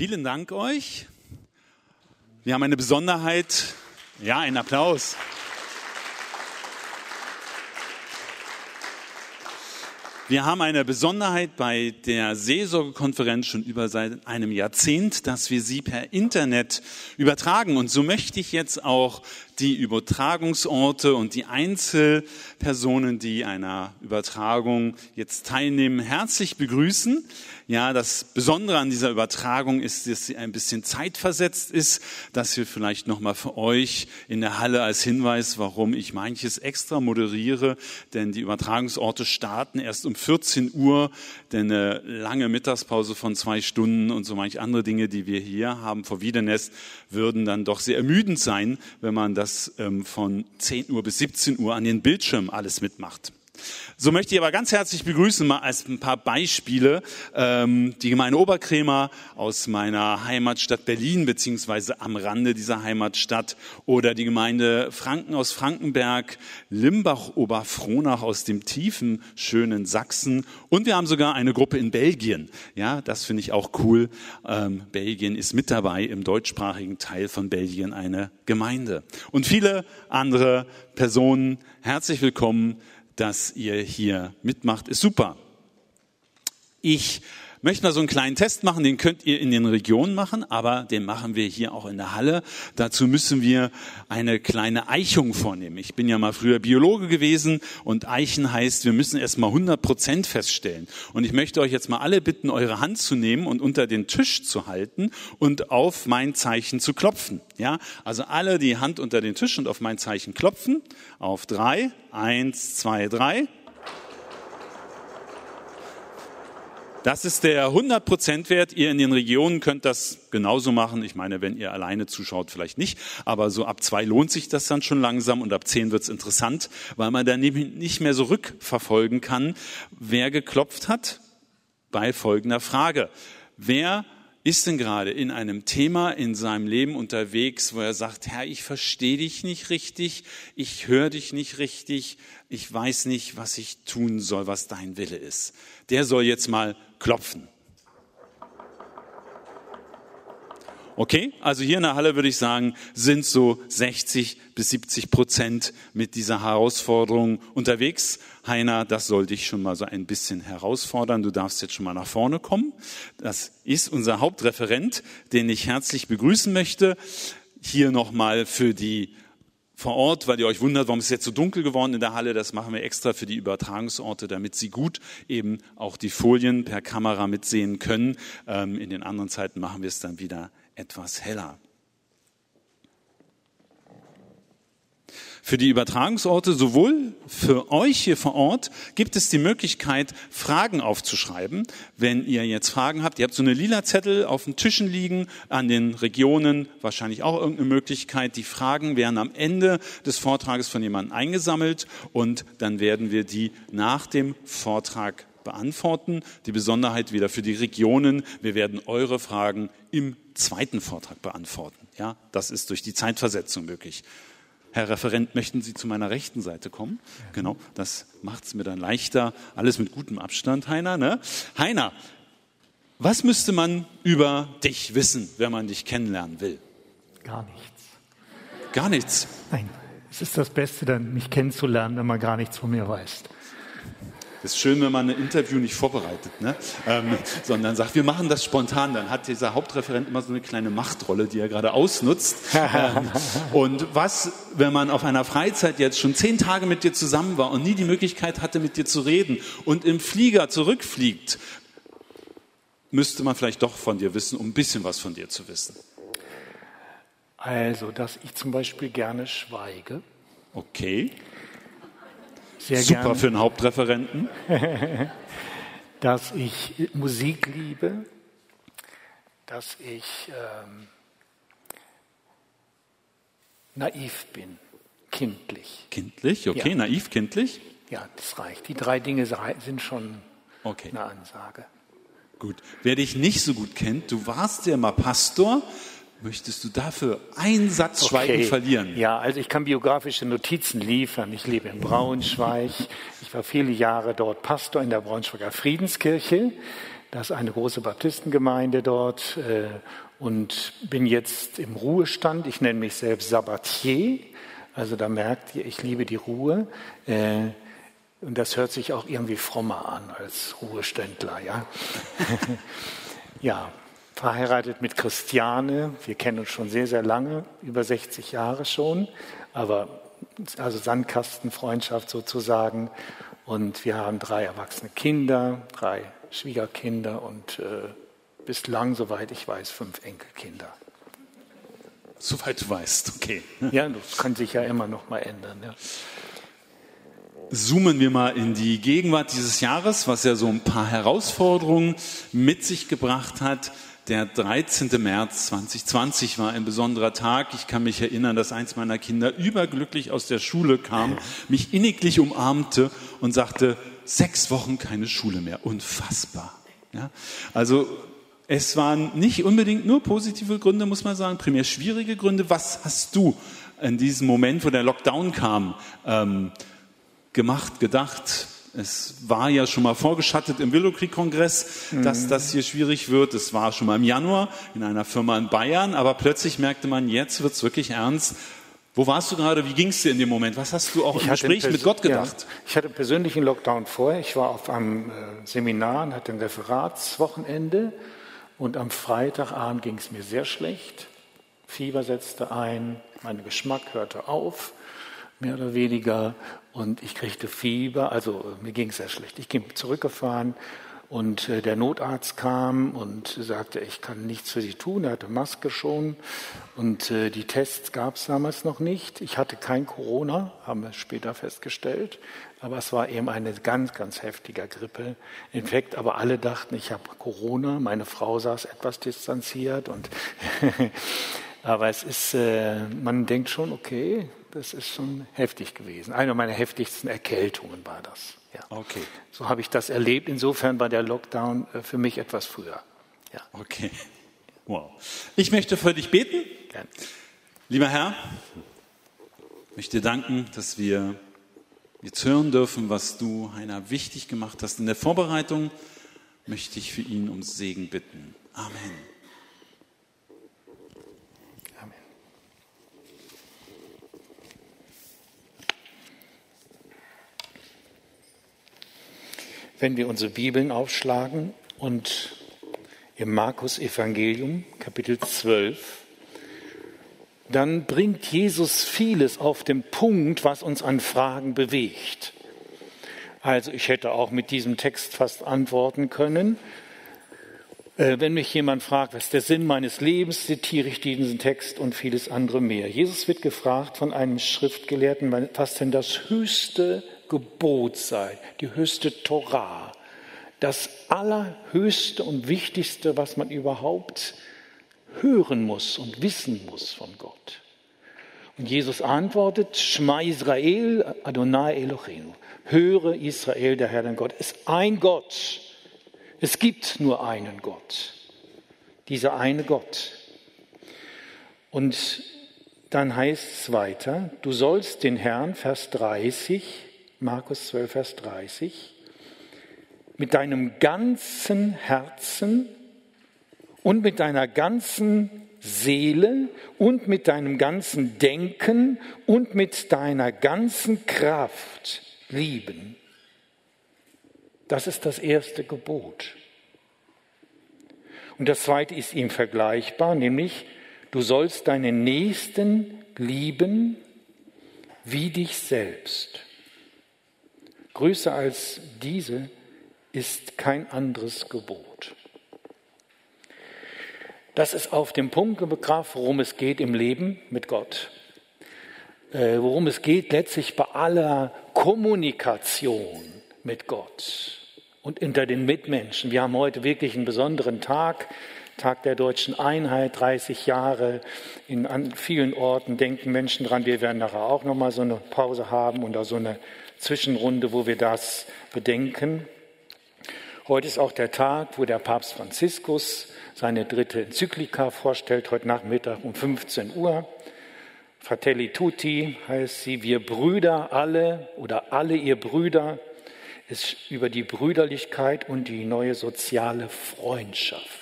Vielen Dank euch. Wir haben eine Besonderheit. Ja, einen Applaus. Wir haben eine Besonderheit bei der Seelsorgekonferenz schon über seit einem Jahrzehnt, dass wir sie per Internet übertragen. Und so möchte ich jetzt auch die Übertragungsorte und die Einzelpersonen, die einer Übertragung jetzt teilnehmen, herzlich begrüßen. Ja, das Besondere an dieser Übertragung ist, dass sie ein bisschen zeitversetzt ist, dass wir vielleicht nochmal für euch in der Halle als Hinweis, warum ich manches extra moderiere, denn die Übertragungsorte starten erst um 14 Uhr, denn eine lange Mittagspause von zwei Stunden und so manche andere Dinge, die wir hier haben vor Wiedernest, würden dann doch sehr ermüdend sein, wenn man das ähm, von 10 Uhr bis 17 Uhr an den Bildschirm alles mitmacht. So möchte ich aber ganz herzlich begrüßen, mal als ein paar Beispiele, ähm, die Gemeinde Oberkrämer aus meiner Heimatstadt Berlin, beziehungsweise am Rande dieser Heimatstadt, oder die Gemeinde Franken aus Frankenberg, Limbach-Oberfrohnach aus dem tiefen, schönen Sachsen. Und wir haben sogar eine Gruppe in Belgien. Ja, das finde ich auch cool. Ähm, Belgien ist mit dabei, im deutschsprachigen Teil von Belgien eine Gemeinde. Und viele andere Personen, herzlich willkommen dass ihr hier mitmacht, ist super. Ich möchte mal so einen kleinen Test machen, den könnt ihr in den Regionen machen, aber den machen wir hier auch in der Halle. Dazu müssen wir eine kleine Eichung vornehmen. Ich bin ja mal früher Biologe gewesen und Eichen heißt, wir müssen erstmal 100 Prozent feststellen. Und ich möchte euch jetzt mal alle bitten, eure Hand zu nehmen und unter den Tisch zu halten und auf mein Zeichen zu klopfen. Ja, also alle die Hand unter den Tisch und auf mein Zeichen klopfen. Auf drei. Eins, zwei, drei. Das ist der 100% Wert. Ihr in den Regionen könnt das genauso machen. Ich meine, wenn ihr alleine zuschaut, vielleicht nicht. Aber so ab zwei lohnt sich das dann schon langsam und ab zehn wird's interessant, weil man dann nicht mehr so rückverfolgen kann, wer geklopft hat bei folgender Frage. Wer ist denn gerade in einem Thema in seinem Leben unterwegs, wo er sagt, Herr, ich verstehe dich nicht richtig, ich höre dich nicht richtig, ich weiß nicht, was ich tun soll, was dein Wille ist. Der soll jetzt mal klopfen. Okay, also hier in der Halle würde ich sagen, sind so 60 bis 70 Prozent mit dieser Herausforderung unterwegs. Heiner, das soll dich schon mal so ein bisschen herausfordern. Du darfst jetzt schon mal nach vorne kommen. Das ist unser Hauptreferent, den ich herzlich begrüßen möchte. Hier nochmal für die vor Ort, weil ihr euch wundert, warum es jetzt so dunkel geworden in der Halle. Das machen wir extra für die Übertragungsorte, damit sie gut eben auch die Folien per Kamera mitsehen können. Ähm, in den anderen Zeiten machen wir es dann wieder etwas heller. Für die Übertragungsorte, sowohl für euch hier vor Ort, gibt es die Möglichkeit, Fragen aufzuschreiben. Wenn ihr jetzt Fragen habt, ihr habt so eine lila Zettel auf den Tischen liegen, an den Regionen wahrscheinlich auch irgendeine Möglichkeit. Die Fragen werden am Ende des Vortrages von jemandem eingesammelt und dann werden wir die nach dem Vortrag beantworten. Die Besonderheit wieder für die Regionen. Wir werden eure Fragen im zweiten Vortrag beantworten. Ja, das ist durch die Zeitversetzung möglich. Herr Referent, möchten Sie zu meiner rechten Seite kommen? Genau, das macht es mir dann leichter. Alles mit gutem Abstand, Heiner. Ne? Heiner, was müsste man über dich wissen, wenn man dich kennenlernen will? Gar nichts. Gar nichts? Nein, es ist das Beste, dann mich kennenzulernen, wenn man gar nichts von mir weiß. Ist schön, wenn man ein Interview nicht vorbereitet, ne? ähm, sondern sagt, wir machen das spontan. Dann hat dieser Hauptreferent immer so eine kleine Machtrolle, die er gerade ausnutzt. ähm, und was, wenn man auf einer Freizeit jetzt schon zehn Tage mit dir zusammen war und nie die Möglichkeit hatte, mit dir zu reden und im Flieger zurückfliegt, müsste man vielleicht doch von dir wissen, um ein bisschen was von dir zu wissen. Also, dass ich zum Beispiel gerne schweige. Okay. Sehr Super gerne. für einen Hauptreferenten. dass ich Musik liebe, dass ich ähm, naiv bin, kindlich. Kindlich, okay, ja. naiv, kindlich. Ja, das reicht. Die drei Dinge sind schon okay. eine Ansage. Gut. Wer dich nicht so gut kennt, du warst ja mal Pastor, Möchtest du dafür einen Satz Schweigen okay. verlieren? Ja, also ich kann biografische Notizen liefern. Ich lebe in Braunschweig. Ich war viele Jahre dort Pastor in der Braunschweiger Friedenskirche. Das ist eine große Baptistengemeinde dort äh, und bin jetzt im Ruhestand. Ich nenne mich selbst Sabbatier. Also da merkt ihr, ich liebe die Ruhe. Äh, und das hört sich auch irgendwie frommer an als Ruheständler. Ja, ja verheiratet mit Christiane. Wir kennen uns schon sehr, sehr lange, über 60 Jahre schon. Aber also Sandkastenfreundschaft sozusagen. Und wir haben drei erwachsene Kinder, drei Schwiegerkinder und äh, bislang, soweit ich weiß, fünf Enkelkinder. Soweit du weißt, okay. Ja, das kann sich ja immer noch mal ändern. Ja. Zoomen wir mal in die Gegenwart dieses Jahres, was ja so ein paar Herausforderungen mit sich gebracht hat. Der 13. März 2020 war ein besonderer Tag. Ich kann mich erinnern, dass eins meiner Kinder überglücklich aus der Schule kam, mich inniglich umarmte und sagte, sechs Wochen keine Schule mehr. Unfassbar. Ja? Also es waren nicht unbedingt nur positive Gründe, muss man sagen, primär schwierige Gründe. Was hast du in diesem Moment, wo der Lockdown kam, ähm, gemacht, gedacht, es war ja schon mal vorgeschattet im Willow Creek Kongress, dass mhm. das hier schwierig wird. Es war schon mal im Januar in einer Firma in Bayern, aber plötzlich merkte man, jetzt wird es wirklich ernst. Wo warst du gerade? Wie ging es dir in dem Moment? Was hast du auch ich im Gespräch mit Gott gedacht? Ja, ich hatte persönlichen Lockdown vorher. Ich war auf einem äh, Seminar und hatte ein Referatswochenende. Und am Freitagabend ging es mir sehr schlecht. Fieber setzte ein, mein Geschmack hörte auf, mehr oder weniger. Und ich kriegte Fieber, also mir ging es sehr schlecht. Ich bin zurückgefahren und äh, der Notarzt kam und sagte, ich kann nichts für Sie tun. Er hatte Maske schon und äh, die Tests gab es damals noch nicht. Ich hatte kein Corona, haben wir später festgestellt. Aber es war eben ein ganz, ganz heftiger Grippeinfekt. Aber alle dachten, ich habe Corona. Meine Frau saß etwas distanziert und aber es ist, äh, man denkt schon, okay, das ist schon heftig gewesen. Eine meiner heftigsten Erkältungen war das. Ja. Okay. So habe ich das erlebt. Insofern war der Lockdown äh, für mich etwas früher. Ja. Okay. Wow. Ich möchte für dich beten. Gerne. Lieber Herr, ich möchte dir danken, dass wir jetzt hören dürfen, was du Heiner wichtig gemacht hast. In der Vorbereitung möchte ich für ihn um Segen bitten. Amen. Wenn wir unsere Bibeln aufschlagen und im Markus Evangelium Kapitel 12, dann bringt Jesus vieles auf den Punkt, was uns an Fragen bewegt. Also ich hätte auch mit diesem Text fast antworten können. Äh, wenn mich jemand fragt, was ist der Sinn meines Lebens, zitiere ich diesen Text und vieles andere mehr. Jesus wird gefragt von einem Schriftgelehrten, was denn das höchste Gebot sei, die höchste Torah, das allerhöchste und wichtigste, was man überhaupt hören muss und wissen muss von Gott. Und Jesus antwortet, Shma Israel, Adonai Eloheinu. Höre Israel, der Herr dein Gott, ist ein Gott. Es gibt nur einen Gott. Dieser eine Gott. Und dann heißt es weiter, du sollst den Herrn, Vers 30, Markus 12, Vers 30, mit deinem ganzen Herzen und mit deiner ganzen Seele und mit deinem ganzen Denken und mit deiner ganzen Kraft lieben. Das ist das erste Gebot. Und das zweite ist ihm vergleichbar, nämlich du sollst deinen Nächsten lieben wie dich selbst. Größer als diese ist kein anderes Gebot. Das ist auf dem Punkt gebracht, worum es geht im Leben mit Gott. Äh, worum es geht letztlich bei aller Kommunikation mit Gott und unter den Mitmenschen. Wir haben heute wirklich einen besonderen Tag, Tag der deutschen Einheit, 30 Jahre. In an vielen Orten denken Menschen dran. Wir werden nachher auch noch mal so eine Pause haben und da so eine Zwischenrunde, wo wir das bedenken. Heute ist auch der Tag, wo der Papst Franziskus seine dritte Enzyklika vorstellt, heute Nachmittag um 15 Uhr. Fratelli Tutti heißt sie, wir Brüder alle oder alle ihr Brüder ist über die Brüderlichkeit und die neue soziale Freundschaft.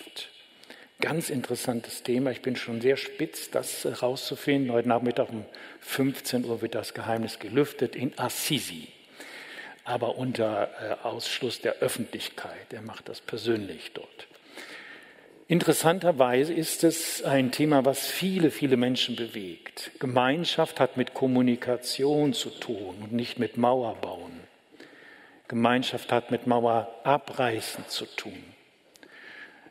Ganz interessantes Thema. Ich bin schon sehr spitz, das herauszufinden. Heute Nachmittag um 15 Uhr wird das Geheimnis gelüftet in Assisi. Aber unter äh, Ausschluss der Öffentlichkeit. Er macht das persönlich dort. Interessanterweise ist es ein Thema, was viele, viele Menschen bewegt. Gemeinschaft hat mit Kommunikation zu tun und nicht mit Mauerbauen. Gemeinschaft hat mit Mauerabreißen zu tun.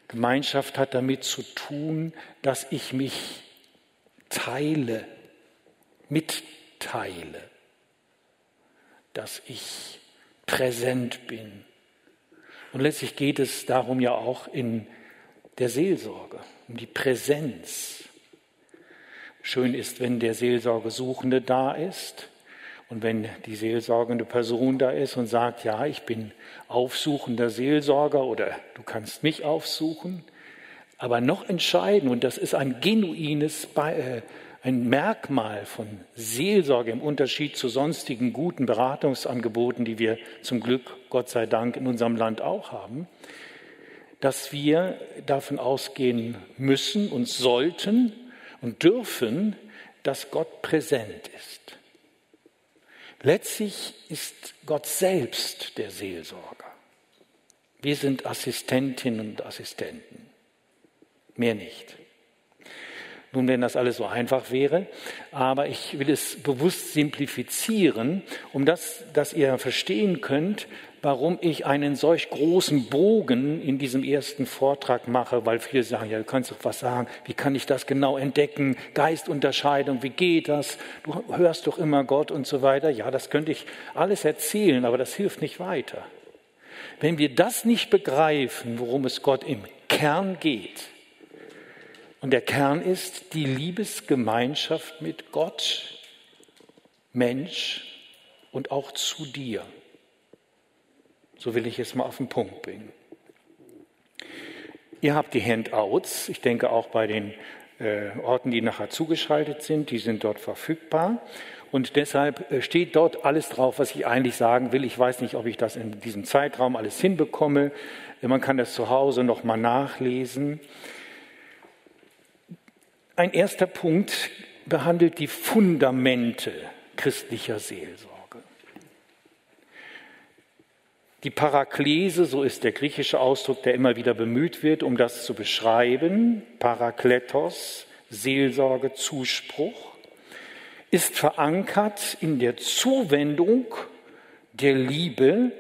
Gemeinschaft hat damit zu tun, dass ich mich teile, mitteile, dass ich präsent bin. Und letztlich geht es darum ja auch in der Seelsorge, um die Präsenz. Schön ist, wenn der Seelsorgesuchende da ist und wenn die seelsorgende Person da ist und sagt, ja, ich bin aufsuchender Seelsorger oder du kannst mich aufsuchen. Aber noch entscheidend, und das ist ein genuines, äh, ein Merkmal von Seelsorge im Unterschied zu sonstigen guten Beratungsangeboten, die wir zum Glück, Gott sei Dank, in unserem Land auch haben, dass wir davon ausgehen müssen und sollten und dürfen, dass Gott präsent ist. Letztlich ist Gott selbst der Seelsorger. Wir sind Assistentinnen und Assistenten, mehr nicht. Nun, wenn das alles so einfach wäre, aber ich will es bewusst simplifizieren, um das, dass ihr verstehen könnt, warum ich einen solch großen Bogen in diesem ersten Vortrag mache, weil viele sagen, ja, du kannst doch was sagen, wie kann ich das genau entdecken, Geistunterscheidung, wie geht das, du hörst doch immer Gott und so weiter. Ja, das könnte ich alles erzählen, aber das hilft nicht weiter. Wenn wir das nicht begreifen, worum es Gott im Kern geht, und der Kern ist die Liebesgemeinschaft mit Gott, Mensch und auch zu dir. So will ich es mal auf den Punkt bringen. Ihr habt die Handouts, ich denke auch bei den äh, Orten, die nachher zugeschaltet sind, die sind dort verfügbar. Und deshalb äh, steht dort alles drauf, was ich eigentlich sagen will. Ich weiß nicht, ob ich das in diesem Zeitraum alles hinbekomme. Man kann das zu Hause nochmal nachlesen. Ein erster Punkt behandelt die Fundamente christlicher Seelsorge. Die Paraklese, so ist der griechische Ausdruck, der immer wieder bemüht wird, um das zu beschreiben, Parakletos, Seelsorge, Zuspruch, ist verankert in der Zuwendung der Liebe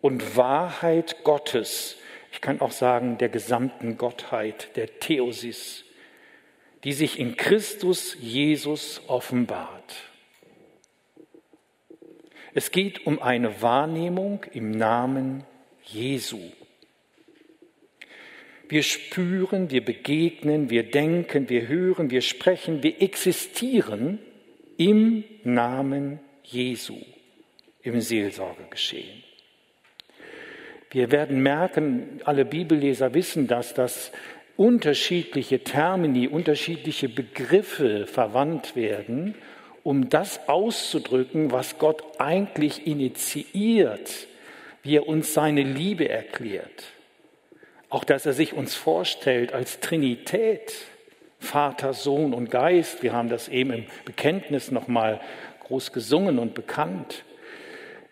und Wahrheit Gottes. Ich kann auch sagen, der gesamten Gottheit, der Theosis, die sich in Christus Jesus offenbart. Es geht um eine Wahrnehmung im Namen Jesu. Wir spüren, wir begegnen, wir denken, wir hören, wir sprechen, wir existieren im Namen Jesu im Seelsorgegeschehen. Wir werden merken, alle Bibelleser wissen das, dass unterschiedliche Termini, unterschiedliche Begriffe verwandt werden, um das auszudrücken, was Gott eigentlich initiiert, wie er uns seine Liebe erklärt. Auch dass er sich uns vorstellt als Trinität, Vater, Sohn und Geist. Wir haben das eben im Bekenntnis nochmal groß gesungen und bekannt.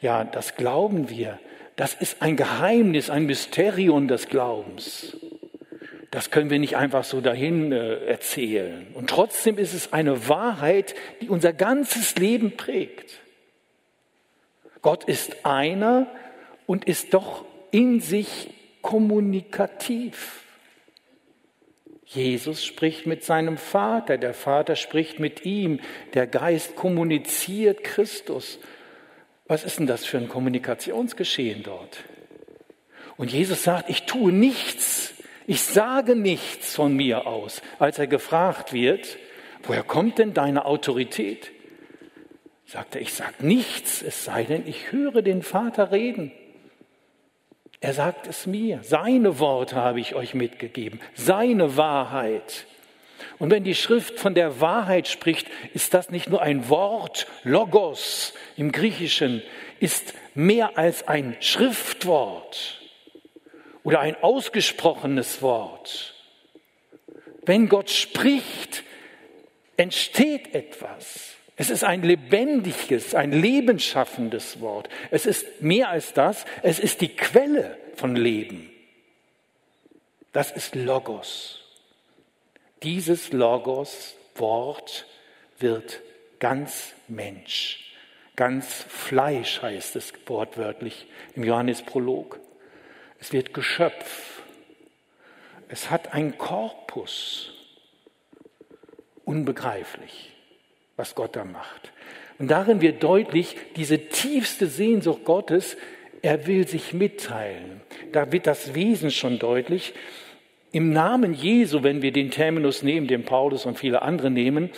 Ja, das glauben wir. Das ist ein Geheimnis, ein Mysterium des Glaubens. Das können wir nicht einfach so dahin äh, erzählen. Und trotzdem ist es eine Wahrheit, die unser ganzes Leben prägt. Gott ist einer und ist doch in sich kommunikativ. Jesus spricht mit seinem Vater, der Vater spricht mit ihm, der Geist kommuniziert Christus. Was ist denn das für ein Kommunikationsgeschehen dort? Und Jesus sagt, ich tue nichts, ich sage nichts von mir aus. Als er gefragt wird, woher kommt denn deine Autorität? Sagt er, ich sage nichts, es sei denn, ich höre den Vater reden. Er sagt es mir. Seine Worte habe ich euch mitgegeben. Seine Wahrheit. Und wenn die Schrift von der Wahrheit spricht, ist das nicht nur ein Wort, Logos im Griechischen. ist mehr als ein Schriftwort oder ein ausgesprochenes Wort. Wenn Gott spricht, entsteht etwas. Es ist ein lebendiges, ein lebensschaffendes Wort. Es ist mehr als das, es ist die Quelle von Leben. Das ist Logos. Dieses Logos, Wort, wird ganz Mensch. Ganz Fleisch heißt es wortwörtlich im Johannesprolog. Es wird Geschöpf. Es hat einen Korpus. Unbegreiflich was Gott da macht. Und darin wird deutlich, diese tiefste Sehnsucht Gottes, er will sich mitteilen. Da wird das Wesen schon deutlich. Im Namen Jesu, wenn wir den Terminus nehmen, den Paulus und viele andere nehmen,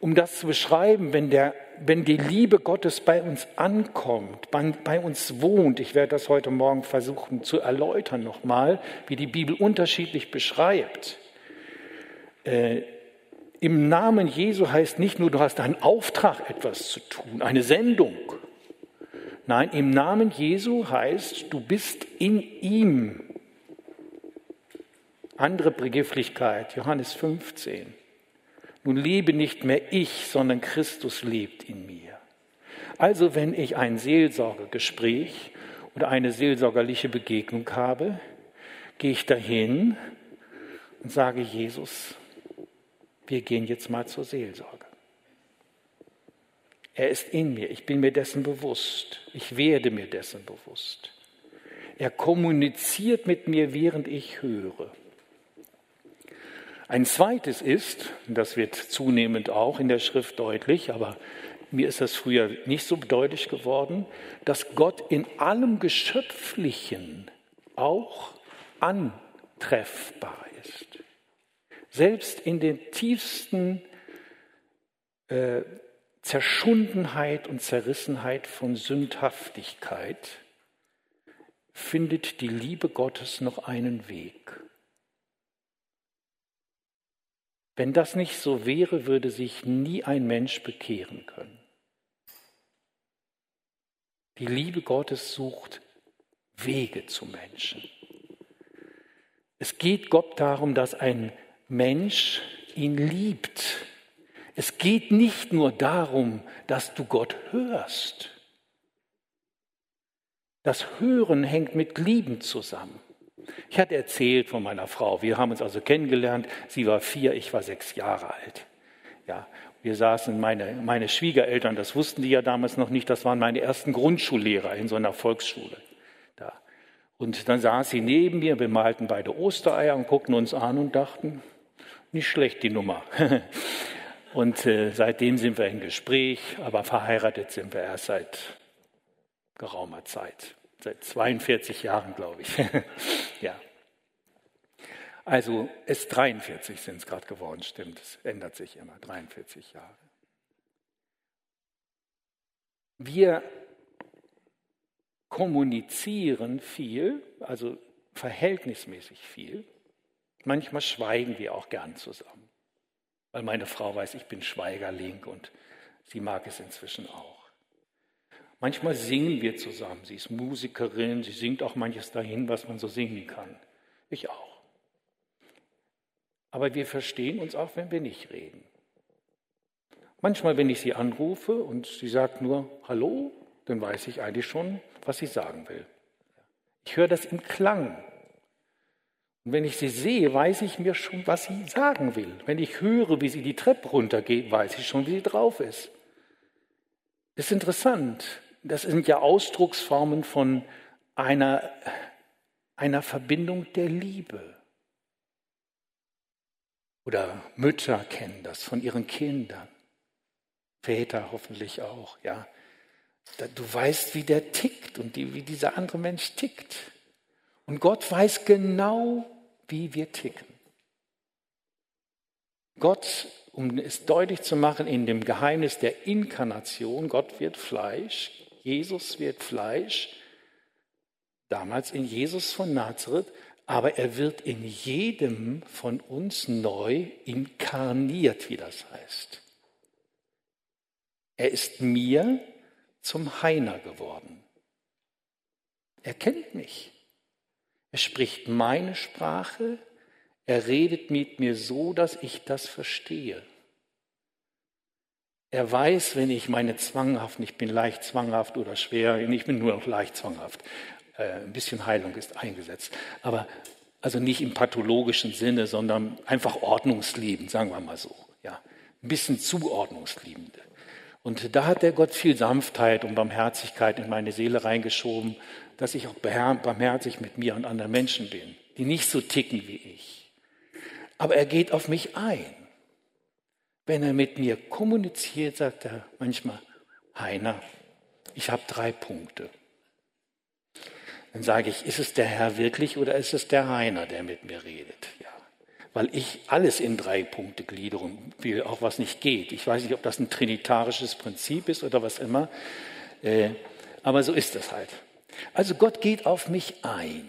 um das zu beschreiben, wenn, der, wenn die Liebe Gottes bei uns ankommt, bei, uns wohnt, ich werde das heute Morgen versuchen zu erläutern nochmal, wie die Bibel unterschiedlich beschreibt. Äh, im Namen Jesu heißt nicht nur, du hast einen Auftrag, etwas zu tun, eine Sendung. Nein, im Namen Jesu heißt, du bist in ihm. Andere Begrifflichkeit, Johannes 15. Nun lebe nicht mehr ich, sondern Christus lebt in mir. Also wenn ich ein Seelsorgegespräch oder eine seelsorgerliche Begegnung habe, gehe ich dahin und sage, Jesus, wir gehen jetzt mal zur Seelsorge. Er ist in mir, ich bin mir dessen bewusst, ich werde mir dessen bewusst. Er kommuniziert mit mir, während ich höre. Ein zweites ist, das wird zunehmend auch in der Schrift deutlich, aber mir ist das früher nicht so deutlich geworden, dass Gott in allem Geschöpflichen auch antreffbar ist. Selbst in der tiefsten äh, Zerschundenheit und Zerrissenheit von Sündhaftigkeit findet die Liebe Gottes noch einen Weg. Wenn das nicht so wäre, würde sich nie ein Mensch bekehren können. Die Liebe Gottes sucht Wege zu Menschen. Es geht Gott darum, dass ein Mensch ihn liebt. Es geht nicht nur darum, dass du Gott hörst. Das Hören hängt mit Lieben zusammen. Ich hatte erzählt von meiner Frau. Wir haben uns also kennengelernt. Sie war vier, ich war sechs Jahre alt. Ja, wir saßen, meine, meine Schwiegereltern, das wussten die ja damals noch nicht, das waren meine ersten Grundschullehrer in so einer Volksschule. Da. Und dann saß sie neben mir, wir malten beide Ostereier und guckten uns an und dachten, nicht schlecht, die Nummer. Und äh, seitdem sind wir im Gespräch, aber verheiratet sind wir erst seit geraumer Zeit. Seit 42 Jahren, glaube ich. ja. Also es 43 sind es gerade geworden, stimmt. Es ändert sich immer, 43 Jahre. Wir kommunizieren viel, also verhältnismäßig viel. Manchmal schweigen wir auch gern zusammen, weil meine Frau weiß, ich bin Schweigerling und sie mag es inzwischen auch. Manchmal singen wir zusammen. Sie ist Musikerin, sie singt auch manches dahin, was man so singen kann. Ich auch. Aber wir verstehen uns auch, wenn wir nicht reden. Manchmal, wenn ich sie anrufe und sie sagt nur Hallo, dann weiß ich eigentlich schon, was sie sagen will. Ich höre das im Klang und wenn ich sie sehe, weiß ich mir schon, was sie sagen will. Wenn ich höre, wie sie die Treppe runtergeht, weiß ich schon, wie sie drauf ist. Das ist interessant. Das sind ja Ausdrucksformen von einer, einer Verbindung der Liebe. Oder Mütter kennen das von ihren Kindern. Väter hoffentlich auch, ja. Du weißt, wie der tickt und wie dieser andere Mensch tickt. Und Gott weiß genau, wie wir ticken. Gott, um es deutlich zu machen, in dem Geheimnis der Inkarnation, Gott wird Fleisch, Jesus wird Fleisch, damals in Jesus von Nazareth, aber er wird in jedem von uns neu inkarniert, wie das heißt. Er ist mir zum Heiner geworden. Er kennt mich. Er spricht meine Sprache. Er redet mit mir so, dass ich das verstehe. Er weiß, wenn ich meine zwanghaften, ich bin leicht zwanghaft oder schwer, ich bin nur noch leicht zwanghaft. Äh, ein bisschen Heilung ist eingesetzt. Aber also nicht im pathologischen Sinne, sondern einfach ordnungsliebend, sagen wir mal so. Ja, ein bisschen zuordnungsliebend. Und da hat der Gott viel Sanftheit und Barmherzigkeit in meine Seele reingeschoben, dass ich auch barmherzig mit mir und anderen Menschen bin, die nicht so ticken wie ich. Aber er geht auf mich ein. Wenn er mit mir kommuniziert, sagt er manchmal, Heiner, ich habe drei Punkte. Dann sage ich, ist es der Herr wirklich oder ist es der Heiner, der mit mir redet? Ja weil ich alles in drei Punkte gliedern will, auch was nicht geht. Ich weiß nicht, ob das ein trinitarisches Prinzip ist oder was immer, äh, aber so ist es halt. Also Gott geht auf mich ein.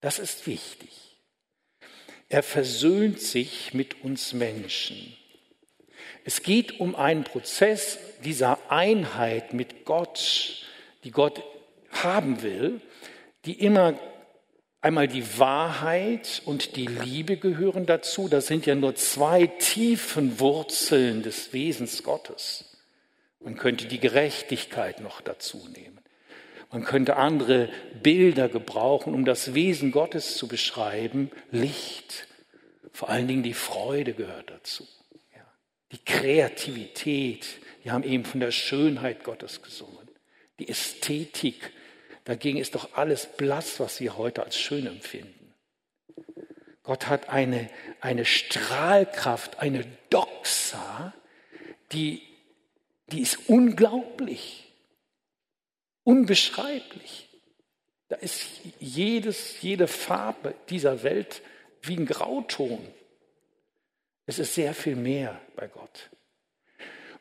Das ist wichtig. Er versöhnt sich mit uns Menschen. Es geht um einen Prozess dieser Einheit mit Gott, die Gott haben will, die immer Einmal die Wahrheit und die Liebe gehören dazu. Das sind ja nur zwei tiefen Wurzeln des Wesens Gottes. Man könnte die Gerechtigkeit noch dazu nehmen. Man könnte andere Bilder gebrauchen, um das Wesen Gottes zu beschreiben. Licht, vor allen Dingen die Freude gehört dazu. Ja. Die Kreativität, wir haben eben von der Schönheit Gottes gesungen. Die Ästhetik, Dagegen ist doch alles blass, was wir heute als schön empfinden. Gott hat eine, eine Strahlkraft, eine Doxa, die, die ist unglaublich, unbeschreiblich. Da ist jedes, jede Farbe dieser Welt wie ein Grauton. Es ist sehr viel mehr bei Gott.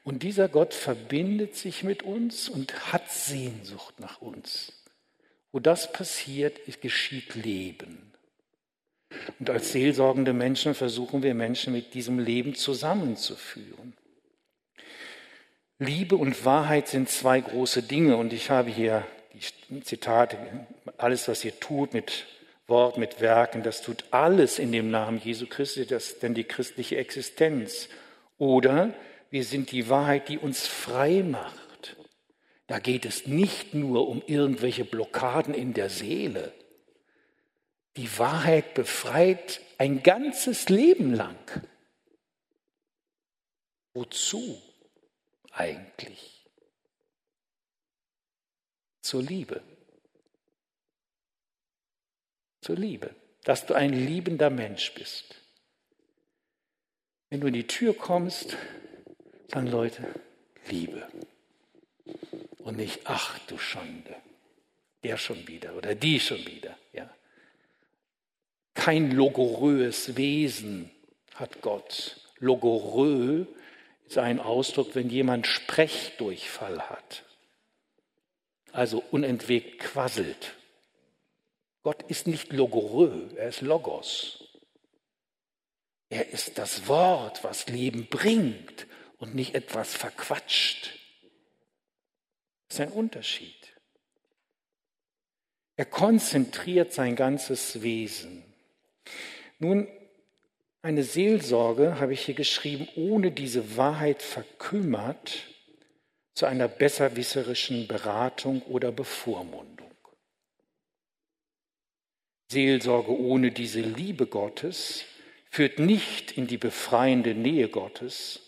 Und dieser Gott verbindet sich mit uns und hat Sehnsucht nach uns. Wo das passiert, geschieht Leben. Und als seelsorgende Menschen versuchen wir Menschen mit diesem Leben zusammenzuführen. Liebe und Wahrheit sind zwei große Dinge und ich habe hier die Zitate, alles, was ihr tut mit Wort, mit Werken, das tut alles in dem Namen Jesu Christi, das ist denn die christliche Existenz. Oder wir sind die Wahrheit, die uns frei macht. Da geht es nicht nur um irgendwelche Blockaden in der Seele. Die Wahrheit befreit ein ganzes Leben lang. Wozu eigentlich? Zur Liebe. Zur Liebe, dass du ein liebender Mensch bist. Wenn du in die Tür kommst, sagen Leute, Liebe und nicht, ach du Schande, der schon wieder oder die schon wieder. Ja. Kein logoröes Wesen hat Gott. Logorö ist ein Ausdruck, wenn jemand Sprechdurchfall hat, also unentwegt quasselt. Gott ist nicht logorö, er ist Logos. Er ist das Wort, was Leben bringt und nicht etwas verquatscht. Das ist ein Unterschied. Er konzentriert sein ganzes Wesen. Nun, eine Seelsorge, habe ich hier geschrieben, ohne diese Wahrheit verkümmert zu einer besserwisserischen Beratung oder Bevormundung. Seelsorge ohne diese Liebe Gottes führt nicht in die befreiende Nähe Gottes,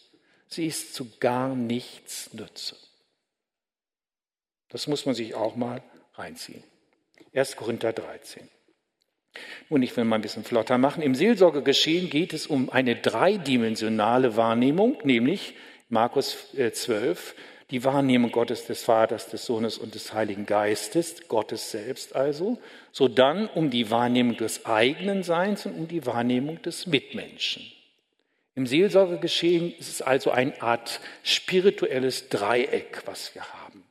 sie ist zu gar nichts Nütze. Das muss man sich auch mal reinziehen. 1. Korinther 13. Und ich will mal ein bisschen flotter machen. Im Seelsorgegeschehen geht es um eine dreidimensionale Wahrnehmung, nämlich Markus 12, äh, die Wahrnehmung Gottes des Vaters, des Sohnes und des Heiligen Geistes, Gottes selbst also, so dann um die Wahrnehmung des eigenen Seins und um die Wahrnehmung des Mitmenschen. Im Seelsorgegeschehen ist es also eine Art spirituelles Dreieck, was wir haben.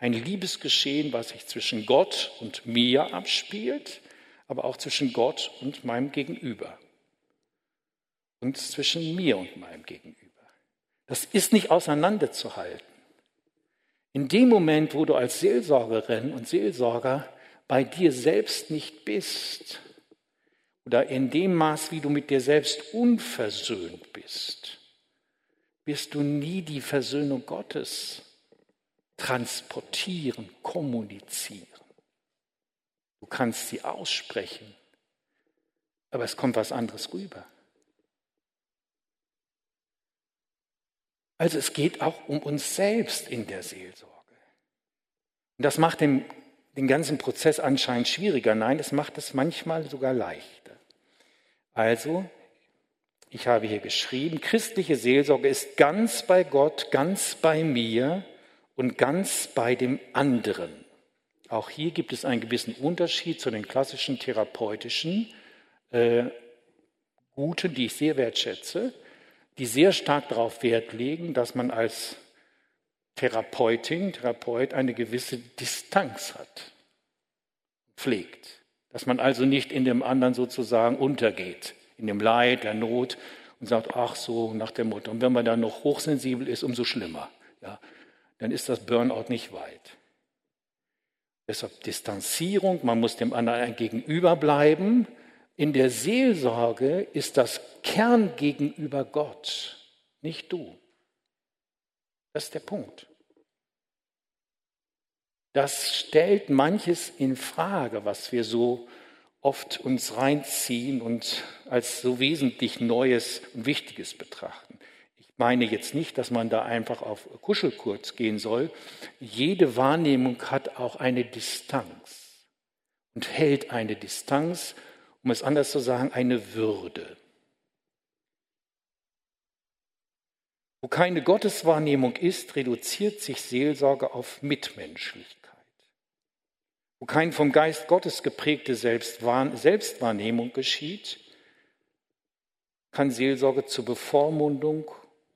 Ein Liebesgeschehen, was sich zwischen Gott und mir abspielt, aber auch zwischen Gott und meinem Gegenüber. Und zwischen mir und meinem Gegenüber. Das ist nicht auseinanderzuhalten. In dem Moment, wo du als Seelsorgerin und Seelsorger bei dir selbst nicht bist oder in dem Maß, wie du mit dir selbst unversöhnt bist, wirst du nie die Versöhnung Gottes transportieren, kommunizieren. Du kannst sie aussprechen, aber es kommt was anderes rüber. Also es geht auch um uns selbst in der Seelsorge. Und das macht den, den ganzen Prozess anscheinend schwieriger. Nein, es macht es manchmal sogar leichter. Also, ich habe hier geschrieben, christliche Seelsorge ist ganz bei Gott, ganz bei mir und ganz bei dem anderen. Auch hier gibt es einen gewissen Unterschied zu den klassischen therapeutischen äh, Guten, die ich sehr wertschätze, die sehr stark darauf Wert legen, dass man als Therapeutin, Therapeut eine gewisse Distanz hat, pflegt. Dass man also nicht in dem anderen sozusagen untergeht, in dem Leid, der Not und sagt, ach so, nach der Mutter. Und wenn man dann noch hochsensibel ist, umso schlimmer. Ja, dann ist das Burnout nicht weit. Deshalb Distanzierung, man muss dem anderen gegenüber bleiben. In der Seelsorge ist das Kern gegenüber Gott, nicht du. Das ist der Punkt. Das stellt manches in Frage, was wir so oft uns reinziehen und als so wesentlich Neues und Wichtiges betrachten meine jetzt nicht, dass man da einfach auf Kuschelkurz gehen soll. Jede Wahrnehmung hat auch eine Distanz und hält eine Distanz, um es anders zu sagen, eine Würde. Wo keine Gotteswahrnehmung ist, reduziert sich Seelsorge auf Mitmenschlichkeit. Wo kein vom Geist Gottes geprägte Selbstwahrnehmung geschieht, kann Seelsorge zur Bevormundung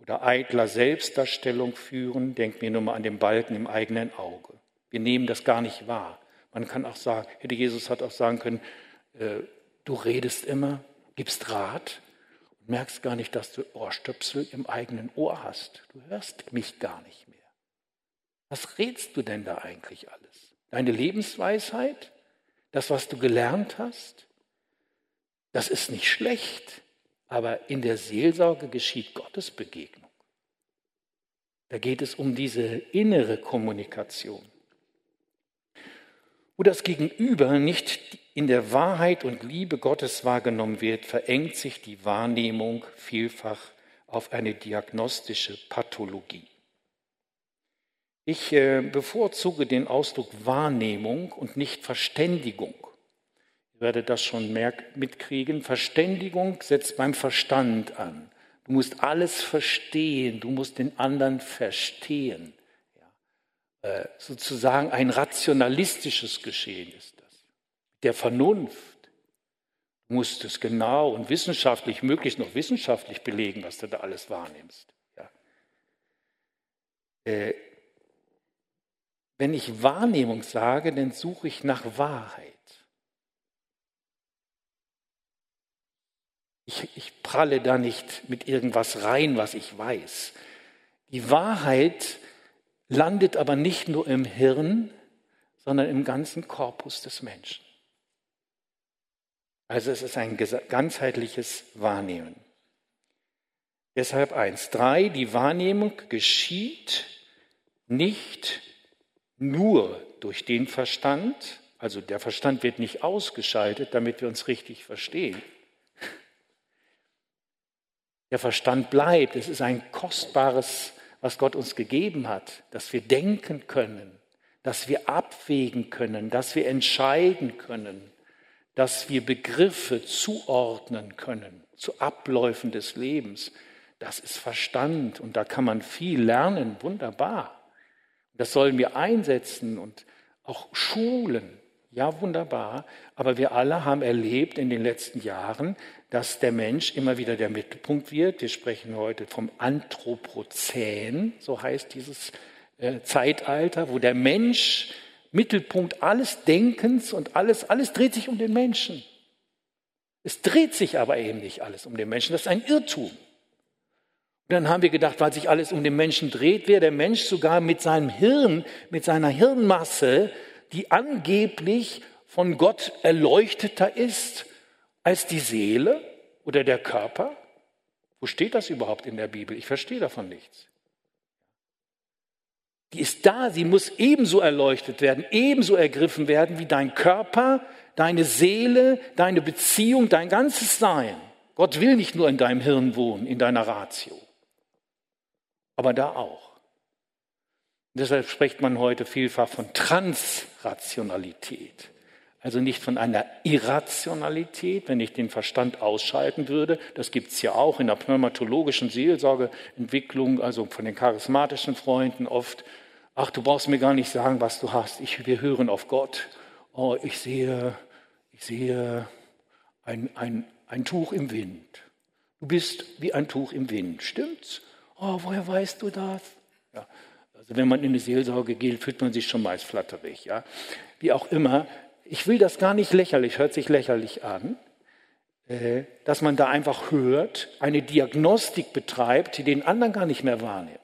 oder eitler Selbstdarstellung führen. Denkt mir nur mal an den Balken im eigenen Auge. Wir nehmen das gar nicht wahr. Man kann auch sagen, hätte Jesus hat auch sagen können, äh, du redest immer, gibst Rat und merkst gar nicht, dass du Ohrstöpsel im eigenen Ohr hast. Du hörst mich gar nicht mehr. Was redst du denn da eigentlich alles? Deine Lebensweisheit? Das, was du gelernt hast? Das ist nicht schlecht. Aber in der Seelsorge geschieht Gottes Begegnung. Da geht es um diese innere Kommunikation. Wo das Gegenüber nicht in der Wahrheit und Liebe Gottes wahrgenommen wird, verengt sich die Wahrnehmung vielfach auf eine diagnostische Pathologie. Ich äh, bevorzuge den Ausdruck Wahrnehmung und nicht Verständigung. Ihr werdet das schon mitkriegen. Verständigung setzt beim Verstand an. Du musst alles verstehen, du musst den anderen verstehen. Ja. Äh, sozusagen ein rationalistisches Geschehen ist das. Der Vernunft. Du musst es genau und wissenschaftlich, möglichst noch wissenschaftlich belegen, was du da alles wahrnimmst. Ja. Äh, wenn ich Wahrnehmung sage, dann suche ich nach Wahrheit. Ich, ich pralle da nicht mit irgendwas rein, was ich weiß. Die Wahrheit landet aber nicht nur im Hirn, sondern im ganzen Korpus des Menschen. Also es ist ein ganzheitliches Wahrnehmen. Deshalb eins. Drei, die Wahrnehmung geschieht nicht nur durch den Verstand, also der Verstand wird nicht ausgeschaltet, damit wir uns richtig verstehen, der Verstand bleibt. Es ist ein kostbares, was Gott uns gegeben hat, dass wir denken können, dass wir abwägen können, dass wir entscheiden können, dass wir Begriffe zuordnen können zu Abläufen des Lebens. Das ist Verstand und da kann man viel lernen, wunderbar. Das sollen wir einsetzen und auch schulen. Ja, wunderbar. Aber wir alle haben erlebt in den letzten Jahren, dass der Mensch immer wieder der Mittelpunkt wird. Wir sprechen heute vom Anthropozän, so heißt dieses äh, Zeitalter, wo der Mensch Mittelpunkt alles Denkens und alles, alles dreht sich um den Menschen. Es dreht sich aber eben nicht alles um den Menschen. Das ist ein Irrtum. Dann haben wir gedacht, weil sich alles um den Menschen dreht, wäre der Mensch sogar mit seinem Hirn, mit seiner Hirnmasse, die angeblich von Gott erleuchteter ist als die Seele oder der Körper. Wo steht das überhaupt in der Bibel? Ich verstehe davon nichts. Die ist da, sie muss ebenso erleuchtet werden, ebenso ergriffen werden wie dein Körper, deine Seele, deine Beziehung, dein ganzes Sein. Gott will nicht nur in deinem Hirn wohnen, in deiner Ratio aber da auch. Und deshalb spricht man heute vielfach von Transrationalität. Also nicht von einer Irrationalität, wenn ich den Verstand ausschalten würde. Das gibt es ja auch in der pneumatologischen Seelsorgeentwicklung, also von den charismatischen Freunden oft. Ach, du brauchst mir gar nicht sagen, was du hast. Ich, wir hören auf Gott. Oh, ich sehe, ich sehe ein, ein, ein Tuch im Wind. Du bist wie ein Tuch im Wind. Stimmt's? Oh, woher weißt du das? Ja, also wenn man in die Seelsorge geht, fühlt man sich schon als flatterig. Ja? Wie auch immer, ich will das gar nicht lächerlich, hört sich lächerlich an, äh, dass man da einfach hört, eine Diagnostik betreibt, die den anderen gar nicht mehr wahrnimmt.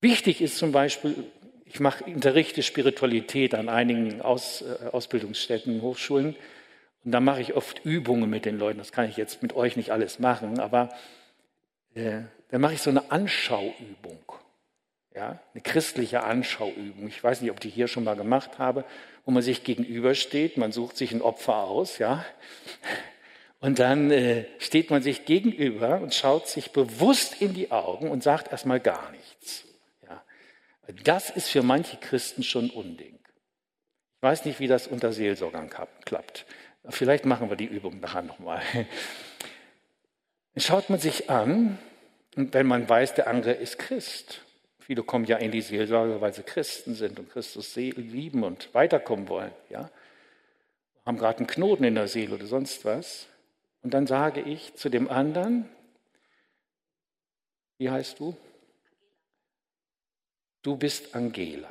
Wichtig ist zum Beispiel, ich mache unterrichte Spiritualität an einigen Aus, äh, Ausbildungsstätten, Hochschulen, und da mache ich oft Übungen mit den Leuten. Das kann ich jetzt mit euch nicht alles machen, aber äh, dann mache ich so eine Anschauübung. Ja, eine christliche Anschauübung. Ich weiß nicht, ob die hier schon mal gemacht habe, wo man sich gegenübersteht, man sucht sich ein Opfer aus, ja. Und dann äh, steht man sich gegenüber und schaut sich bewusst in die Augen und sagt erstmal gar nichts. Ja. Das ist für manche Christen schon Unding. Ich weiß nicht, wie das unter Seelsorgern klappt. Vielleicht machen wir die Übung nachher nochmal. Dann schaut man sich an und wenn man weiß, der andere ist Christ. Viele kommen ja in die Seelsorge, weil sie Christen sind und Christus lieben und weiterkommen wollen. Ja? Haben gerade einen Knoten in der Seele oder sonst was. Und dann sage ich zu dem anderen, wie heißt du? Du bist Angela.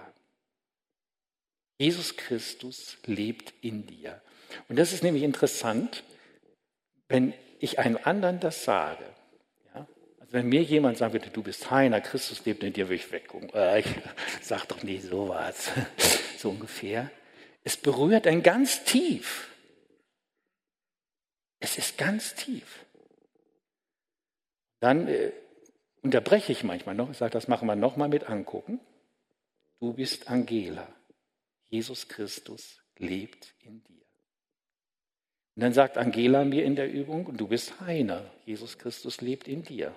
Jesus Christus lebt in dir. Und das ist nämlich interessant, wenn ich einem anderen das sage, wenn mir jemand sagen würde, du bist Heiner, Christus lebt in dir, würde ich weggucken. Äh, ich sag doch nicht sowas, so ungefähr. Es berührt ein ganz tief. Es ist ganz tief. Dann äh, unterbreche ich manchmal noch, ich sage, das machen wir nochmal mit angucken. Du bist Angela. Jesus Christus lebt in dir. Und dann sagt Angela mir in der Übung, du bist Heiner. Jesus Christus lebt in dir.